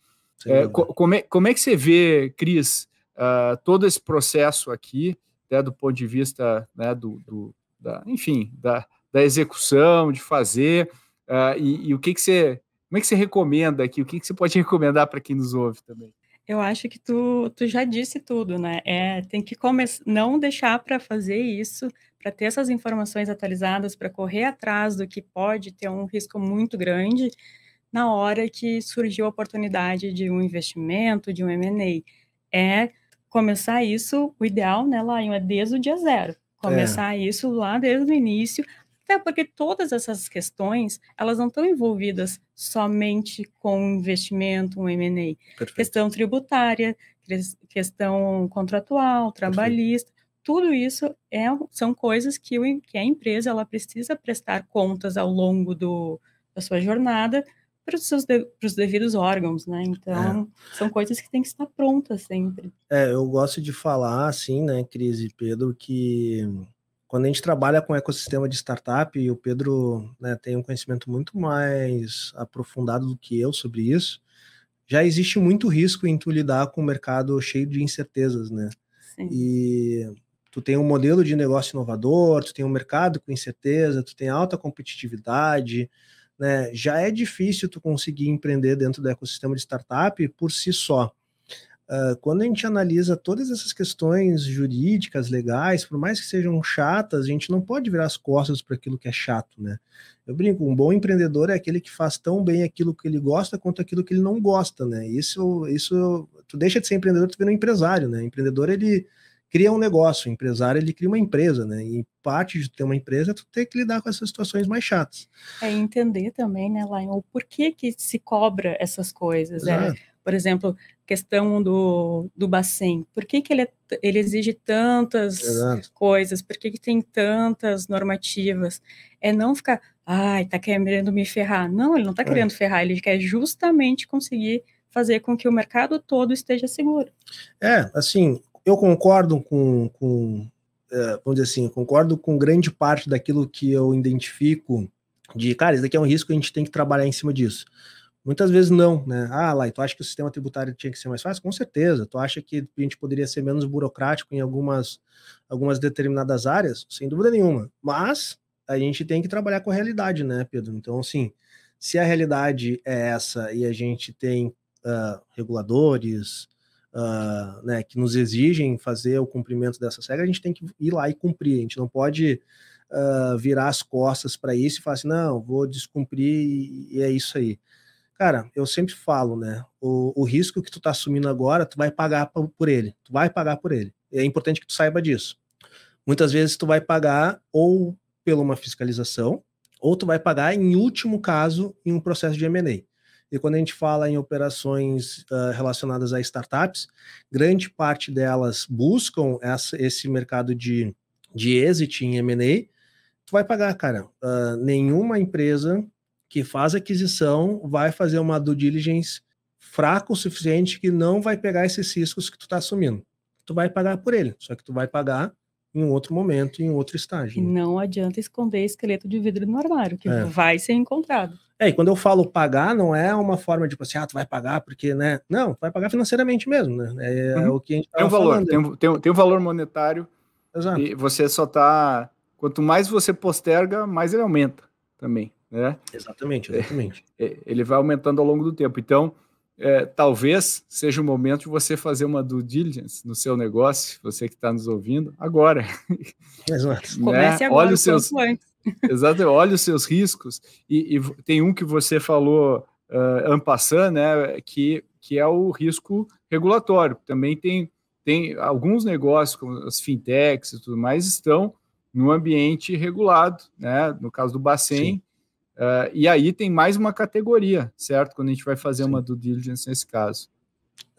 É, como, é, como é que você vê, Cris, uh, todo esse processo aqui, né, do ponto de vista né, do, do da, enfim, da, da execução, de fazer, uh, e, e, o que, que você como é que você recomenda aqui? O que, que você pode recomendar para quem nos ouve também? Eu acho que tu, tu já disse tudo, né? É, tem que começar, não deixar para fazer isso, para ter essas informações atualizadas, para correr atrás do que pode ter um risco muito grande na hora que surgiu a oportunidade de um investimento, de um M&A. É começar isso, o ideal, né, Lion, é desde o dia zero. Começar é. isso lá desde o início, até porque todas essas questões, elas não estão envolvidas somente com investimento, um M&A. Questão tributária, questão contratual, trabalhista, Perfeito. tudo isso é, são coisas que, o, que a empresa ela precisa prestar contas ao longo do, da sua jornada para os seus de, para os devidos órgãos, né? Então, é. são coisas que têm que estar prontas sempre. É, eu gosto de falar assim, né, Cris e Pedro, que quando a gente trabalha com ecossistema de startup, e o Pedro né, tem um conhecimento muito mais aprofundado do que eu sobre isso, já existe muito risco em tu lidar com um mercado cheio de incertezas, né? Sim. E tu tem um modelo de negócio inovador, tu tem um mercado com incerteza, tu tem alta competitividade, né? Já é difícil tu conseguir empreender dentro do ecossistema de startup por si só. Uh, quando a gente analisa todas essas questões jurídicas, legais, por mais que sejam chatas, a gente não pode virar as costas para aquilo que é chato, né? Eu brinco, um bom empreendedor é aquele que faz tão bem aquilo que ele gosta quanto aquilo que ele não gosta, né? Isso, isso, tu deixa de ser empreendedor, tu vira um empresário, né? O empreendedor, ele cria um negócio, o empresário, ele cria uma empresa, né? E parte de ter uma empresa, é tu tem que lidar com essas situações mais chatas. É entender também, né, Lion, o porquê que se cobra essas coisas, né? Por exemplo, questão do, do Bacen. Por que, que ele, é, ele exige tantas Exato. coisas? Por que, que tem tantas normativas? É não ficar, ai, tá querendo me ferrar. Não, ele não tá é. querendo ferrar, ele quer justamente conseguir fazer com que o mercado todo esteja seguro. É, assim, eu concordo com, com é, vamos dizer assim, concordo com grande parte daquilo que eu identifico de, cara, isso daqui é um risco, a gente tem que trabalhar em cima disso. Muitas vezes não, né? Ah, lá, tu acha que o sistema tributário tinha que ser mais fácil? Com certeza. Tu acha que a gente poderia ser menos burocrático em algumas, algumas determinadas áreas? Sem dúvida nenhuma. Mas a gente tem que trabalhar com a realidade, né, Pedro? Então, assim, se a realidade é essa e a gente tem uh, reguladores uh, né, que nos exigem fazer o cumprimento dessas regras, a gente tem que ir lá e cumprir. A gente não pode uh, virar as costas para isso e falar assim, não, vou descumprir e é isso aí. Cara, eu sempre falo, né? O, o risco que tu tá assumindo agora, tu vai pagar por ele. Tu vai pagar por ele. É importante que tu saiba disso. Muitas vezes tu vai pagar ou pela uma fiscalização, ou tu vai pagar, em último caso, em um processo de M&A. E quando a gente fala em operações uh, relacionadas a startups, grande parte delas buscam essa, esse mercado de, de exit em M&A. Tu vai pagar, cara. Uh, nenhuma empresa que faz aquisição vai fazer uma due diligence fraco o suficiente que não vai pegar esses riscos que tu está assumindo. Tu vai pagar por ele, só que tu vai pagar em um outro momento, em um outro estágio. Né? Não adianta esconder esqueleto de vidro no armário, que é. vai ser encontrado. É, e quando eu falo pagar, não é uma forma de tipo assim, ah, tu vai pagar porque, né? Não, tu vai pagar financeiramente mesmo, né? É, uhum. o que a gente Tem um valor, falando. tem um, tem, um, tem um valor monetário. Exato. E você só tá. Quanto mais você posterga, mais ele aumenta também, né? Exatamente, exatamente. É, ele vai aumentando ao longo do tempo. Então, é, talvez seja o momento de você fazer uma due diligence no seu negócio, você que está nos ouvindo, agora. Exato. Né? Comece agora, olha os seus, Exato, olha os seus riscos. E, e tem um que você falou, uh, ampassando, né, que, que é o risco regulatório. Também tem, tem alguns negócios, como as fintechs e tudo mais, estão no ambiente regulado, né? No caso do Bacen, Uh, e aí tem mais uma categoria, certo? Quando a gente vai fazer Sim. uma due diligence nesse caso.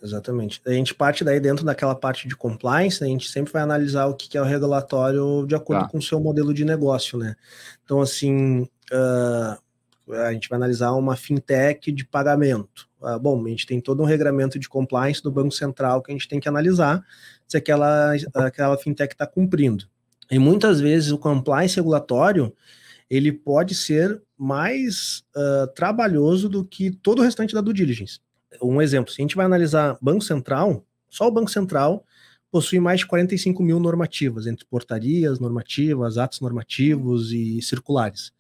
Exatamente. A gente parte daí dentro daquela parte de compliance, né? a gente sempre vai analisar o que é o regulatório de acordo tá. com o seu modelo de negócio, né? Então, assim, uh, a gente vai analisar uma fintech de pagamento. Uh, bom, a gente tem todo um regramento de compliance do Banco Central que a gente tem que analisar se aquela, aquela fintech está cumprindo. E muitas vezes o compliance regulatório ele pode ser mais uh, trabalhoso do que todo o restante da due diligence. Um exemplo, se a gente vai analisar Banco Central, só o Banco Central possui mais de 45 mil normativas, entre portarias normativas, atos normativos e circulares.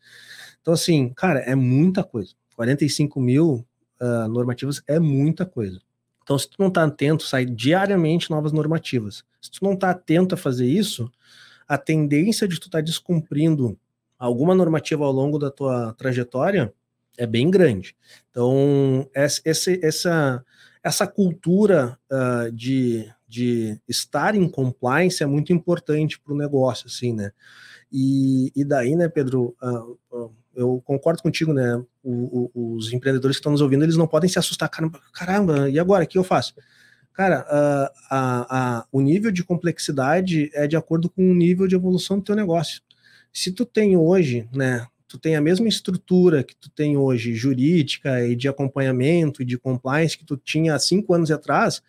Então, assim, cara, é muita coisa. 45 mil uh, normativas é muita coisa. Então, se tu não está atento, sai diariamente novas normativas. Se tu não está atento a fazer isso, a tendência de tu estar tá descumprindo alguma normativa ao longo da tua trajetória é bem grande. Então, essa, essa, essa cultura uh, de, de estar em compliance é muito importante para o negócio, assim, né? E, e daí, né, Pedro, uh, eu concordo contigo, né? O, o, os empreendedores que estão nos ouvindo, eles não podem se assustar. Caramba, caramba e agora? O que eu faço? Cara, a, a, o nível de complexidade é de acordo com o nível de evolução do teu negócio. Se tu tem hoje, né, tu tem a mesma estrutura que tu tem hoje, jurídica e de acompanhamento e de compliance que tu tinha há cinco anos atrás,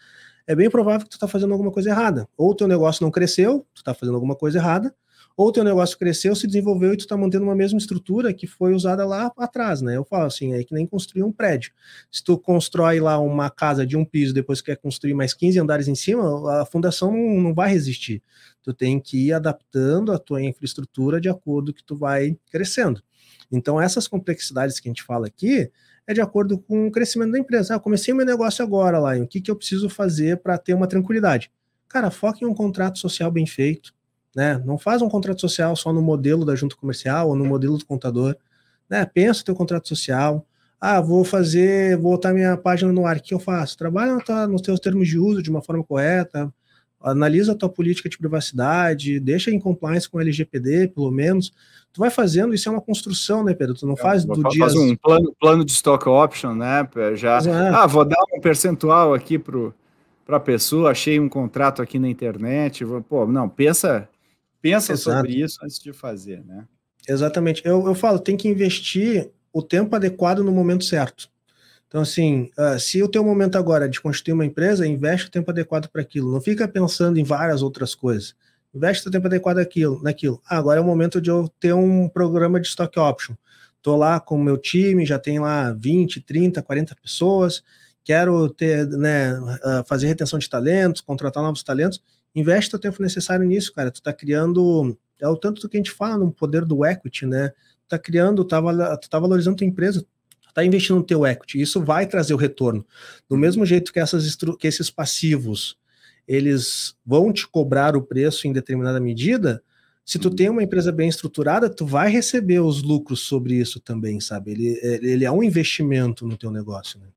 é bem provável que tu está fazendo alguma coisa errada. Ou teu negócio não cresceu, tu está fazendo alguma coisa errada, ou teu negócio cresceu, se desenvolveu e tu está mantendo uma mesma estrutura que foi usada lá atrás, né? Eu falo assim, é que nem construir um prédio. Se tu constrói lá uma casa de um piso, depois quer construir mais 15 andares em cima, a fundação não, vai resistir. Tu tem que ir adaptando a tua infraestrutura de acordo que tu vai crescendo. Então, essas complexidades que a gente fala aqui é de acordo com o crescimento da empresa. Ah, comecei meu negócio agora lá, o que, que eu preciso fazer para ter uma tranquilidade? Cara, foca em um contrato social bem feito, né? Não faz um contrato social só no modelo da junta comercial ou no modelo do contador, né? Pensa o teu contrato social. Ah, vou fazer, vou botar minha página no ar, o que eu faço? Trabalha nos teus termos de uso de uma forma correta, analisa a tua política de privacidade, deixa em compliance com o LGPD, pelo menos. Tu vai fazendo, isso é uma construção, né, Pedro? Tu não faz do dia. Faz um plano, plano de stock option, né? Já. Ah, vou dar um percentual aqui para a pessoa, achei um contrato aqui na internet. Pô, não, pensa, pensa sobre isso antes de fazer, né? Exatamente. Eu, eu falo, tem que investir o tempo adequado no momento certo. Então, assim, uh, se o teu momento agora é de constituir uma empresa, investe o tempo adequado para aquilo. Não fica pensando em várias outras coisas. Investe o tempo adequado naquilo. naquilo. Ah, agora é o momento de eu ter um programa de stock option. Estou lá com o meu time, já tem lá 20, 30, 40 pessoas. Quero ter, né, uh, fazer retenção de talentos, contratar novos talentos. Investe o tempo necessário nisso, cara. Tu está criando. É o tanto do que a gente fala no poder do equity, né? Tu tá criando, tá, tu tá valorizando tua empresa está investindo no teu equity, isso vai trazer o retorno. Do mesmo jeito que, essas, que esses passivos, eles vão te cobrar o preço em determinada medida, se tu tem uma empresa bem estruturada, tu vai receber os lucros sobre isso também, sabe? Ele, ele é um investimento no teu negócio, né?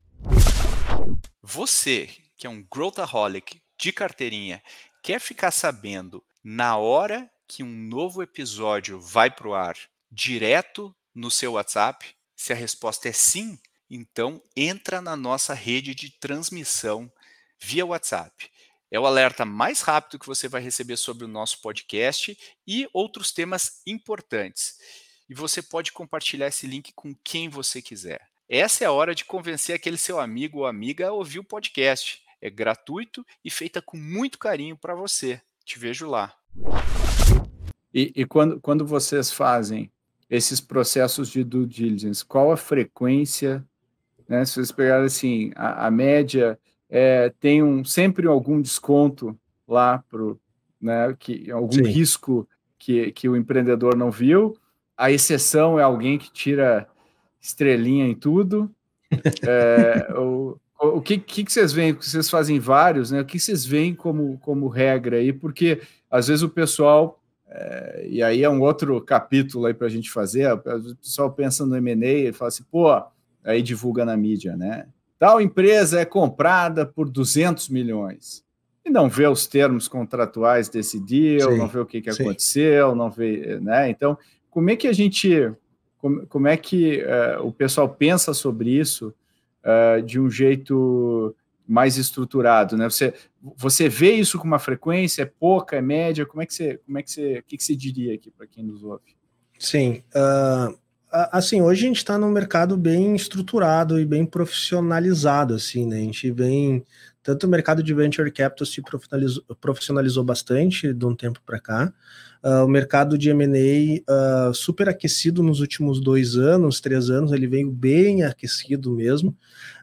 Você, que é um growthaholic de carteirinha, quer ficar sabendo na hora que um novo episódio vai para o ar direto no seu WhatsApp? Se a resposta é sim, então entra na nossa rede de transmissão via WhatsApp. É o alerta mais rápido que você vai receber sobre o nosso podcast e outros temas importantes. E você pode compartilhar esse link com quem você quiser. Essa é a hora de convencer aquele seu amigo ou amiga a ouvir o podcast. É gratuito e feita com muito carinho para você. Te vejo lá. E, e, quando, quando vocês fazem esses processos de due diligence, qual a frequência? Né? Se vocês pegarem assim, a, a média é, tem um, sempre algum desconto lá para né, que algum Sim. risco que, que o empreendedor não viu. A exceção é alguém que tira estrelinha em tudo. É, o, o que, que, que vocês veem? Vocês fazem vários, né? O que vocês veem como, como regra aí? Porque às vezes o pessoal, é, e aí é um outro capítulo aí para a gente fazer, o pessoal pensa no M&A e fala assim, pô, aí divulga na mídia, né? Tal empresa é comprada por 200 milhões. E não vê os termos contratuais desse deal, sim, não vê o que, que aconteceu, não vê, né? Então, como é que a gente, como, como é que uh, o pessoal pensa sobre isso uh, de um jeito mais estruturado, né? Você, você vê isso com uma frequência, é pouca, é média? Como é que você, como é que você, o que, que você diria aqui para quem nos ouve? Sim, uh, assim, hoje a gente está num mercado bem estruturado e bem profissionalizado, assim, né? A gente vem, tanto o mercado de venture capital se profissionalizou, profissionalizou bastante de um tempo para cá, uh, o mercado de M&A uh, super aquecido nos últimos dois anos, três anos, ele veio bem aquecido mesmo,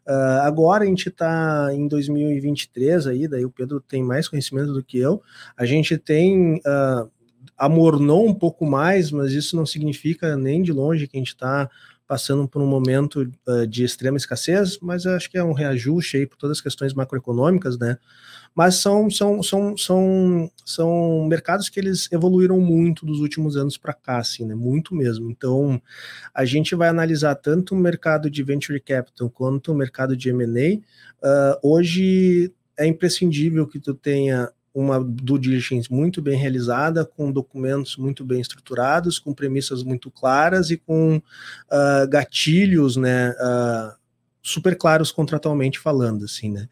Uh, agora a gente está em 2023 aí, daí o Pedro tem mais conhecimento do que eu. A gente tem uh, amornou um pouco mais, mas isso não significa nem de longe que a gente está passando por um momento uh, de extrema escassez, mas acho que é um reajuste aí por todas as questões macroeconômicas, né? Mas são, são, são, são, são mercados que eles evoluíram muito dos últimos anos para cá, assim, né? Muito mesmo. Então, a gente vai analisar tanto o mercado de venture capital quanto o mercado de M&A. Uh, hoje é imprescindível que tu tenha uma due diligence muito bem realizada, com documentos muito bem estruturados, com premissas muito claras e com uh, gatilhos, né, uh, super claros contratualmente falando, assim, né.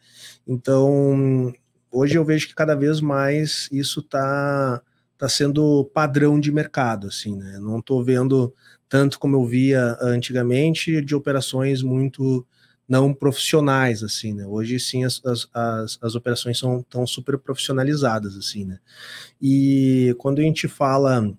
Então, hoje eu vejo que cada vez mais isso está tá sendo padrão de mercado, assim, né. Não estou vendo tanto como eu via antigamente de operações muito não profissionais, assim, né? Hoje sim as, as, as, operações são tão super profissionalizadas, assim, né? E quando a gente fala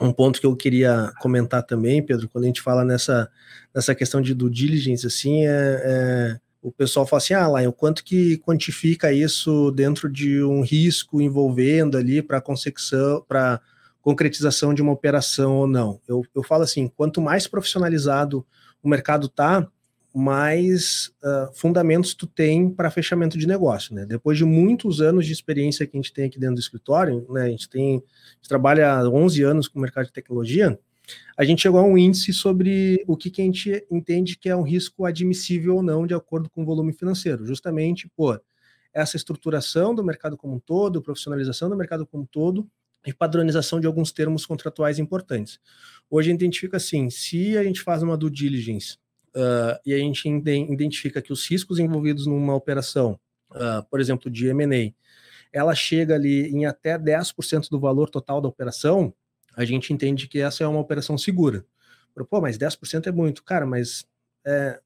um ponto que eu queria comentar também, Pedro, quando a gente fala nessa, nessa questão de due diligence, assim, é, é o pessoal fala assim, ah, lá, o quanto que quantifica isso dentro de um risco envolvendo ali para consecução, para concretização de uma operação ou não. Eu, eu falo assim, quanto mais profissionalizado o mercado está, mais uh, fundamentos tu tem para fechamento de negócio, né? Depois de muitos anos de experiência que a gente tem aqui dentro do escritório, né? A gente tem, a gente trabalha há 11 anos com o mercado de tecnologia, a gente chegou a um índice sobre o que, que a gente entende que é um risco admissível ou não de acordo com o volume financeiro. Justamente, pô, essa estruturação do mercado como um todo, profissionalização do mercado como um todo e padronização de alguns termos contratuais importantes. Hoje a gente identifica assim, se a gente faz uma due diligence uh, e a gente identifica que os riscos envolvidos numa operação, uh, por exemplo, de M&A, ela chega ali em até 10% do valor total da operação, a gente entende que essa é uma operação segura. Pô, mas 10% é muito. Cara, mas é,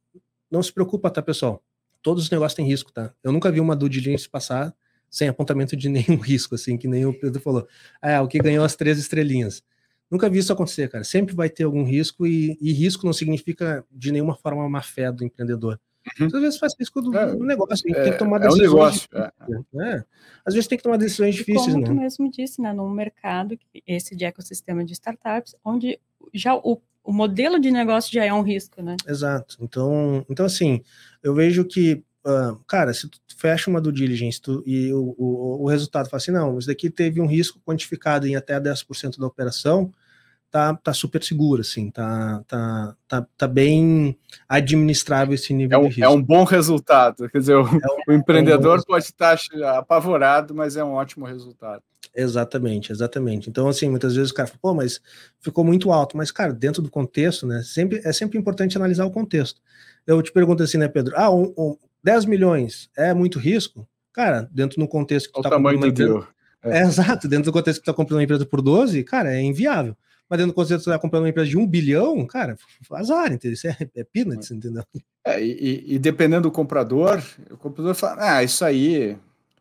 não se preocupa, tá, pessoal? Todos os negócios têm risco, tá? Eu nunca vi uma due diligence passar sem apontamento de nenhum risco, assim, que nem o Pedro falou. Ah, o que ganhou as três estrelinhas. Nunca vi isso acontecer, cara. Sempre vai ter algum risco e, e risco não significa de nenhuma forma má fé do empreendedor. Uhum. Às vezes faz risco do, é, do negócio, é, tem que tomar decisões. É um negócio. Né? Às vezes tem que tomar decisões difíceis, como né? tu mesmo disse, né? Num mercado, esse de ecossistema de startups, onde já o, o modelo de negócio já é um risco, né? Exato. Então, então assim, eu vejo que uh, cara, se tu fecha uma do diligence tu, e o, o, o, resultado fala assim, não, isso daqui teve um risco quantificado em até 10% da operação, tá, tá super seguro, assim, tá, tá, tá, tá bem administrável esse nível é um, de risco. É um bom resultado, quer dizer, o, é um, o empreendedor é um pode estar apavorado, mas é um ótimo resultado. Exatamente, exatamente. Então, assim, muitas vezes o cara fala, pô, mas ficou muito alto. Mas, cara, dentro do contexto, né? Sempre, é sempre importante analisar o contexto. Eu te pergunto assim, né, Pedro? Ah, um, um 10 milhões é muito risco? Cara, dentro do contexto que tu tá tamanho do empresa... É. é. exato, dentro do contexto que tu tá comprando uma empresa por 12, cara, é inviável. Mas dentro do contexto que tu tá comprando uma empresa de um bilhão, cara, azar, entendeu? Isso é, é peanuts, entendeu? É, e, e, dependendo do comprador, o comprador fala, ah, isso aí,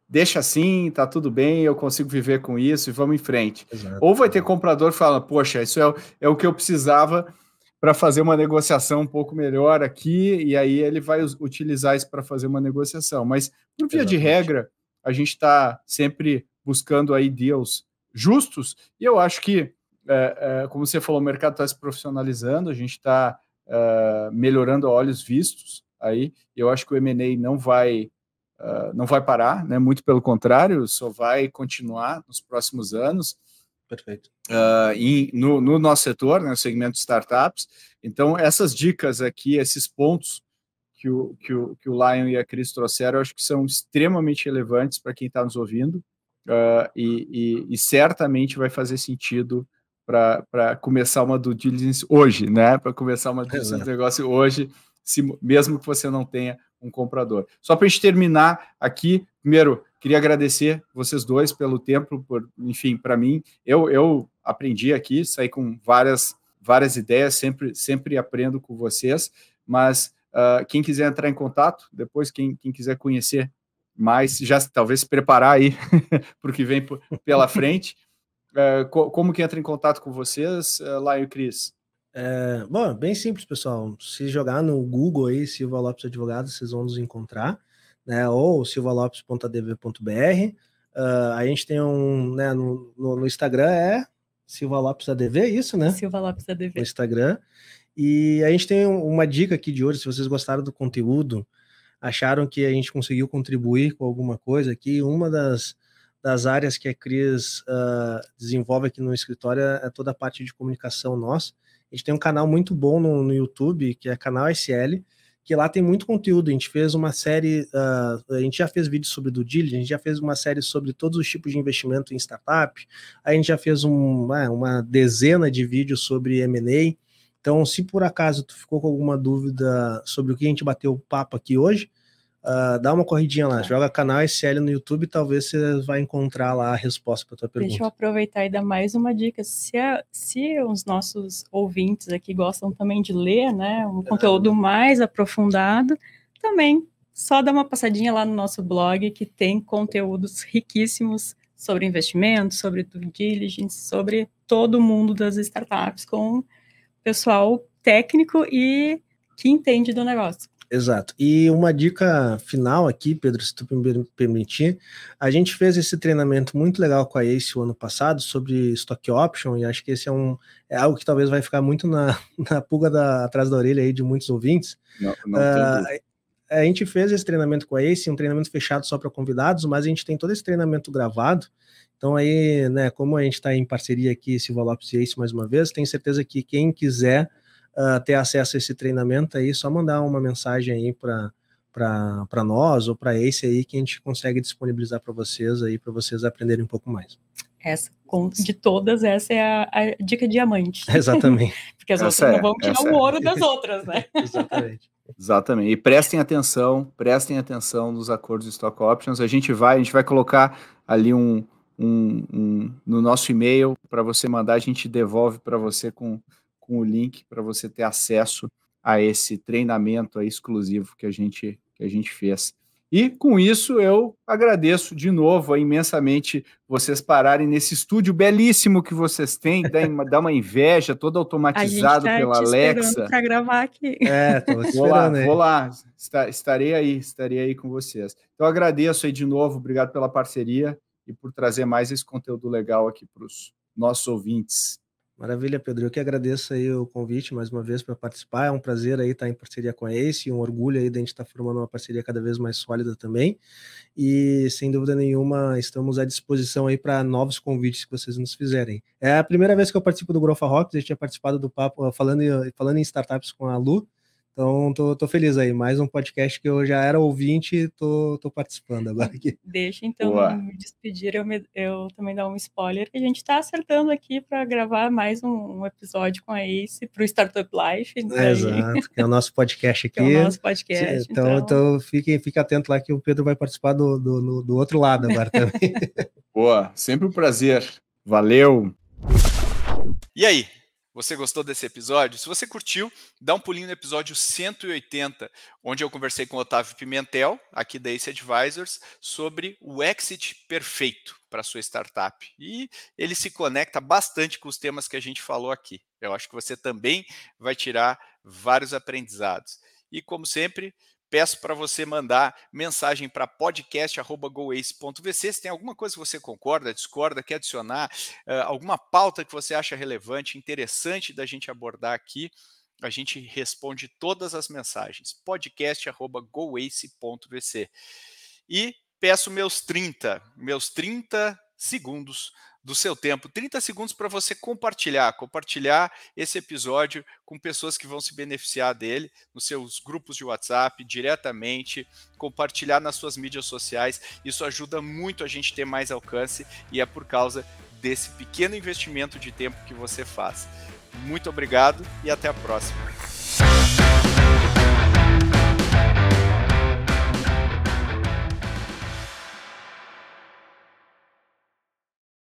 deixa assim, tá tudo bem, eu consigo viver com isso e vamos em frente. Exato. Ou vai ter comprador que fala, poxa, isso é, é o que eu precisava para fazer uma negociação um pouco melhor aqui, e aí ele vai utilizar isso para fazer uma negociação. Mas, por via Exatamente. de regra, a gente está sempre buscando aí deals justos, e eu acho que, é, é, como você falou, o mercado está se profissionalizando, a gente está é, melhorando a olhos vistos aí, eu acho que o M&A não vai não vai parar, né? Muito pelo contrário, só vai continuar nos próximos anos. Perfeito. Uh, em, no, no, nosso setor, né, no segmento de startups. Então, essas dicas aqui, esses pontos que o, que o, que o Lion e a Cris trouxeram, eu acho que são extremamente relevantes para quem está nos ouvindo uh, e, e, e, certamente vai fazer sentido para começar uma due diligence hoje, né? Para começar uma due diligence de negócio hoje, se, mesmo que você não tenha um comprador. Só para a gente terminar aqui, primeiro, queria agradecer vocês dois pelo tempo, por, enfim, para mim, eu, eu aprendi aqui, saí com várias, várias ideias, sempre, sempre aprendo com vocês, mas uh, quem quiser entrar em contato, depois quem, quem quiser conhecer mais, já talvez se preparar aí para o que vem pela frente, uh, como que entra em contato com vocês, uh, Laio e Cris? É, bom, bem simples, pessoal. Se jogar no Google aí, Silva Lopes Advogado, vocês vão nos encontrar, né? Ou silvalopes.adv.br. Uh, ah, a gente tem um, né, no, no, no, Instagram é Silva Lopes ADV, é isso, né? Silva Lopes ADV. No Instagram. E a gente tem uma dica aqui de hoje, se vocês gostaram do conteúdo, acharam que a gente conseguiu contribuir com alguma coisa aqui, uma das, das áreas que a Cris uh, desenvolve aqui no escritório é toda a parte de comunicação nossa. A gente tem um canal muito bom no, no YouTube, que é canal SL, que lá tem muito conteúdo. A gente fez uma série, uh, a gente já fez vídeos sobre do Diligence, a gente já fez uma série sobre todos os tipos de investimento em startup, a gente já fez um, é, uma dezena de vídeos sobre M&A. Então, se por acaso tu ficou com alguma dúvida sobre o que a gente bateu o papo aqui hoje, Uh, dá uma corridinha lá, joga canal SL no YouTube, talvez você vai encontrar lá a resposta para tua pergunta. Deixa eu aproveitar e dar mais uma dica. Se, a, se os nossos ouvintes aqui gostam também de ler, né, um conteúdo mais aprofundado, também só dá uma passadinha lá no nosso blog que tem conteúdos riquíssimos sobre investimentos, sobre due diligence, sobre todo o mundo das startups com pessoal técnico e que entende do negócio. Exato. E uma dica final aqui, Pedro, se tu me permitir, a gente fez esse treinamento muito legal com a Ace o ano passado sobre stock option, e acho que esse é um é algo que talvez vai ficar muito na, na pulga da, atrás da orelha aí de muitos ouvintes. Não, não uh, a gente fez esse treinamento com a Ace, um treinamento fechado só para convidados, mas a gente tem todo esse treinamento gravado. Então aí, né, como a gente está em parceria aqui, Silva Lopes e Ace mais uma vez, tenho certeza que quem quiser uh, ter acesso a esse treinamento aí, só mandar uma mensagem aí para para nós ou para esse aí que a gente consegue disponibilizar para vocês aí para vocês aprenderem um pouco mais. Essa de todas essa é a, a dica diamante. Exatamente. Porque as essa outras é, não vão tirar o é. ouro das outras, né? Exatamente. Exatamente. E prestem atenção, prestem atenção nos acordos de stock options. A gente vai, a gente vai colocar ali um, um, um no nosso e-mail para você mandar, a gente devolve para você com com o link para você ter acesso a esse treinamento exclusivo que a gente que a gente fez. E com isso eu agradeço de novo imensamente vocês pararem nesse estúdio belíssimo que vocês têm, dá uma inveja, todo automatizado tá pela Alexa. Para gravar aqui. É, tô vou lá, vou lá, estarei aí, estarei aí com vocês. Então agradeço aí de novo, obrigado pela parceria e por trazer mais esse conteúdo legal aqui para os nossos ouvintes. Maravilha, Pedro. Eu que agradeço aí o convite mais uma vez para participar. É um prazer aí estar em parceria com a Ace, um orgulho aí de a gente estar formando uma parceria cada vez mais sólida também. E sem dúvida nenhuma, estamos à disposição aí para novos convites que vocês nos fizerem. É a primeira vez que eu participo do Grofa Rocks, eu tinha participado do papo falando, falando em startups com a Lu. Então, tô, tô feliz aí. Mais um podcast que eu já era ouvinte, tô, tô participando agora aqui. Deixa então Boa. me despedir, eu, me, eu também dar um spoiler, que a gente está acertando aqui para gravar mais um, um, episódio com a Ace para o Startup Life. É, exato, que é o nosso podcast aqui. Que é o nosso podcast. Então, então... então fique, fique atento lá que o Pedro vai participar do, do, do outro lado agora também. Boa, sempre um prazer. Valeu! E aí, você gostou desse episódio? Se você curtiu, dá um pulinho no episódio 180, onde eu conversei com o Otávio Pimentel, aqui da Ace Advisors, sobre o exit perfeito para sua startup. E ele se conecta bastante com os temas que a gente falou aqui. Eu acho que você também vai tirar vários aprendizados. E como sempre, peço para você mandar mensagem para podcast.goace.vc. Se tem alguma coisa que você concorda, discorda, quer adicionar, uh, alguma pauta que você acha relevante, interessante da gente abordar aqui, a gente responde todas as mensagens. podcast.goace.vc. E peço meus 30, meus 30 segundos do seu tempo, 30 segundos para você compartilhar, compartilhar esse episódio com pessoas que vão se beneficiar dele, nos seus grupos de WhatsApp, diretamente, compartilhar nas suas mídias sociais. Isso ajuda muito a gente ter mais alcance e é por causa desse pequeno investimento de tempo que você faz. Muito obrigado e até a próxima.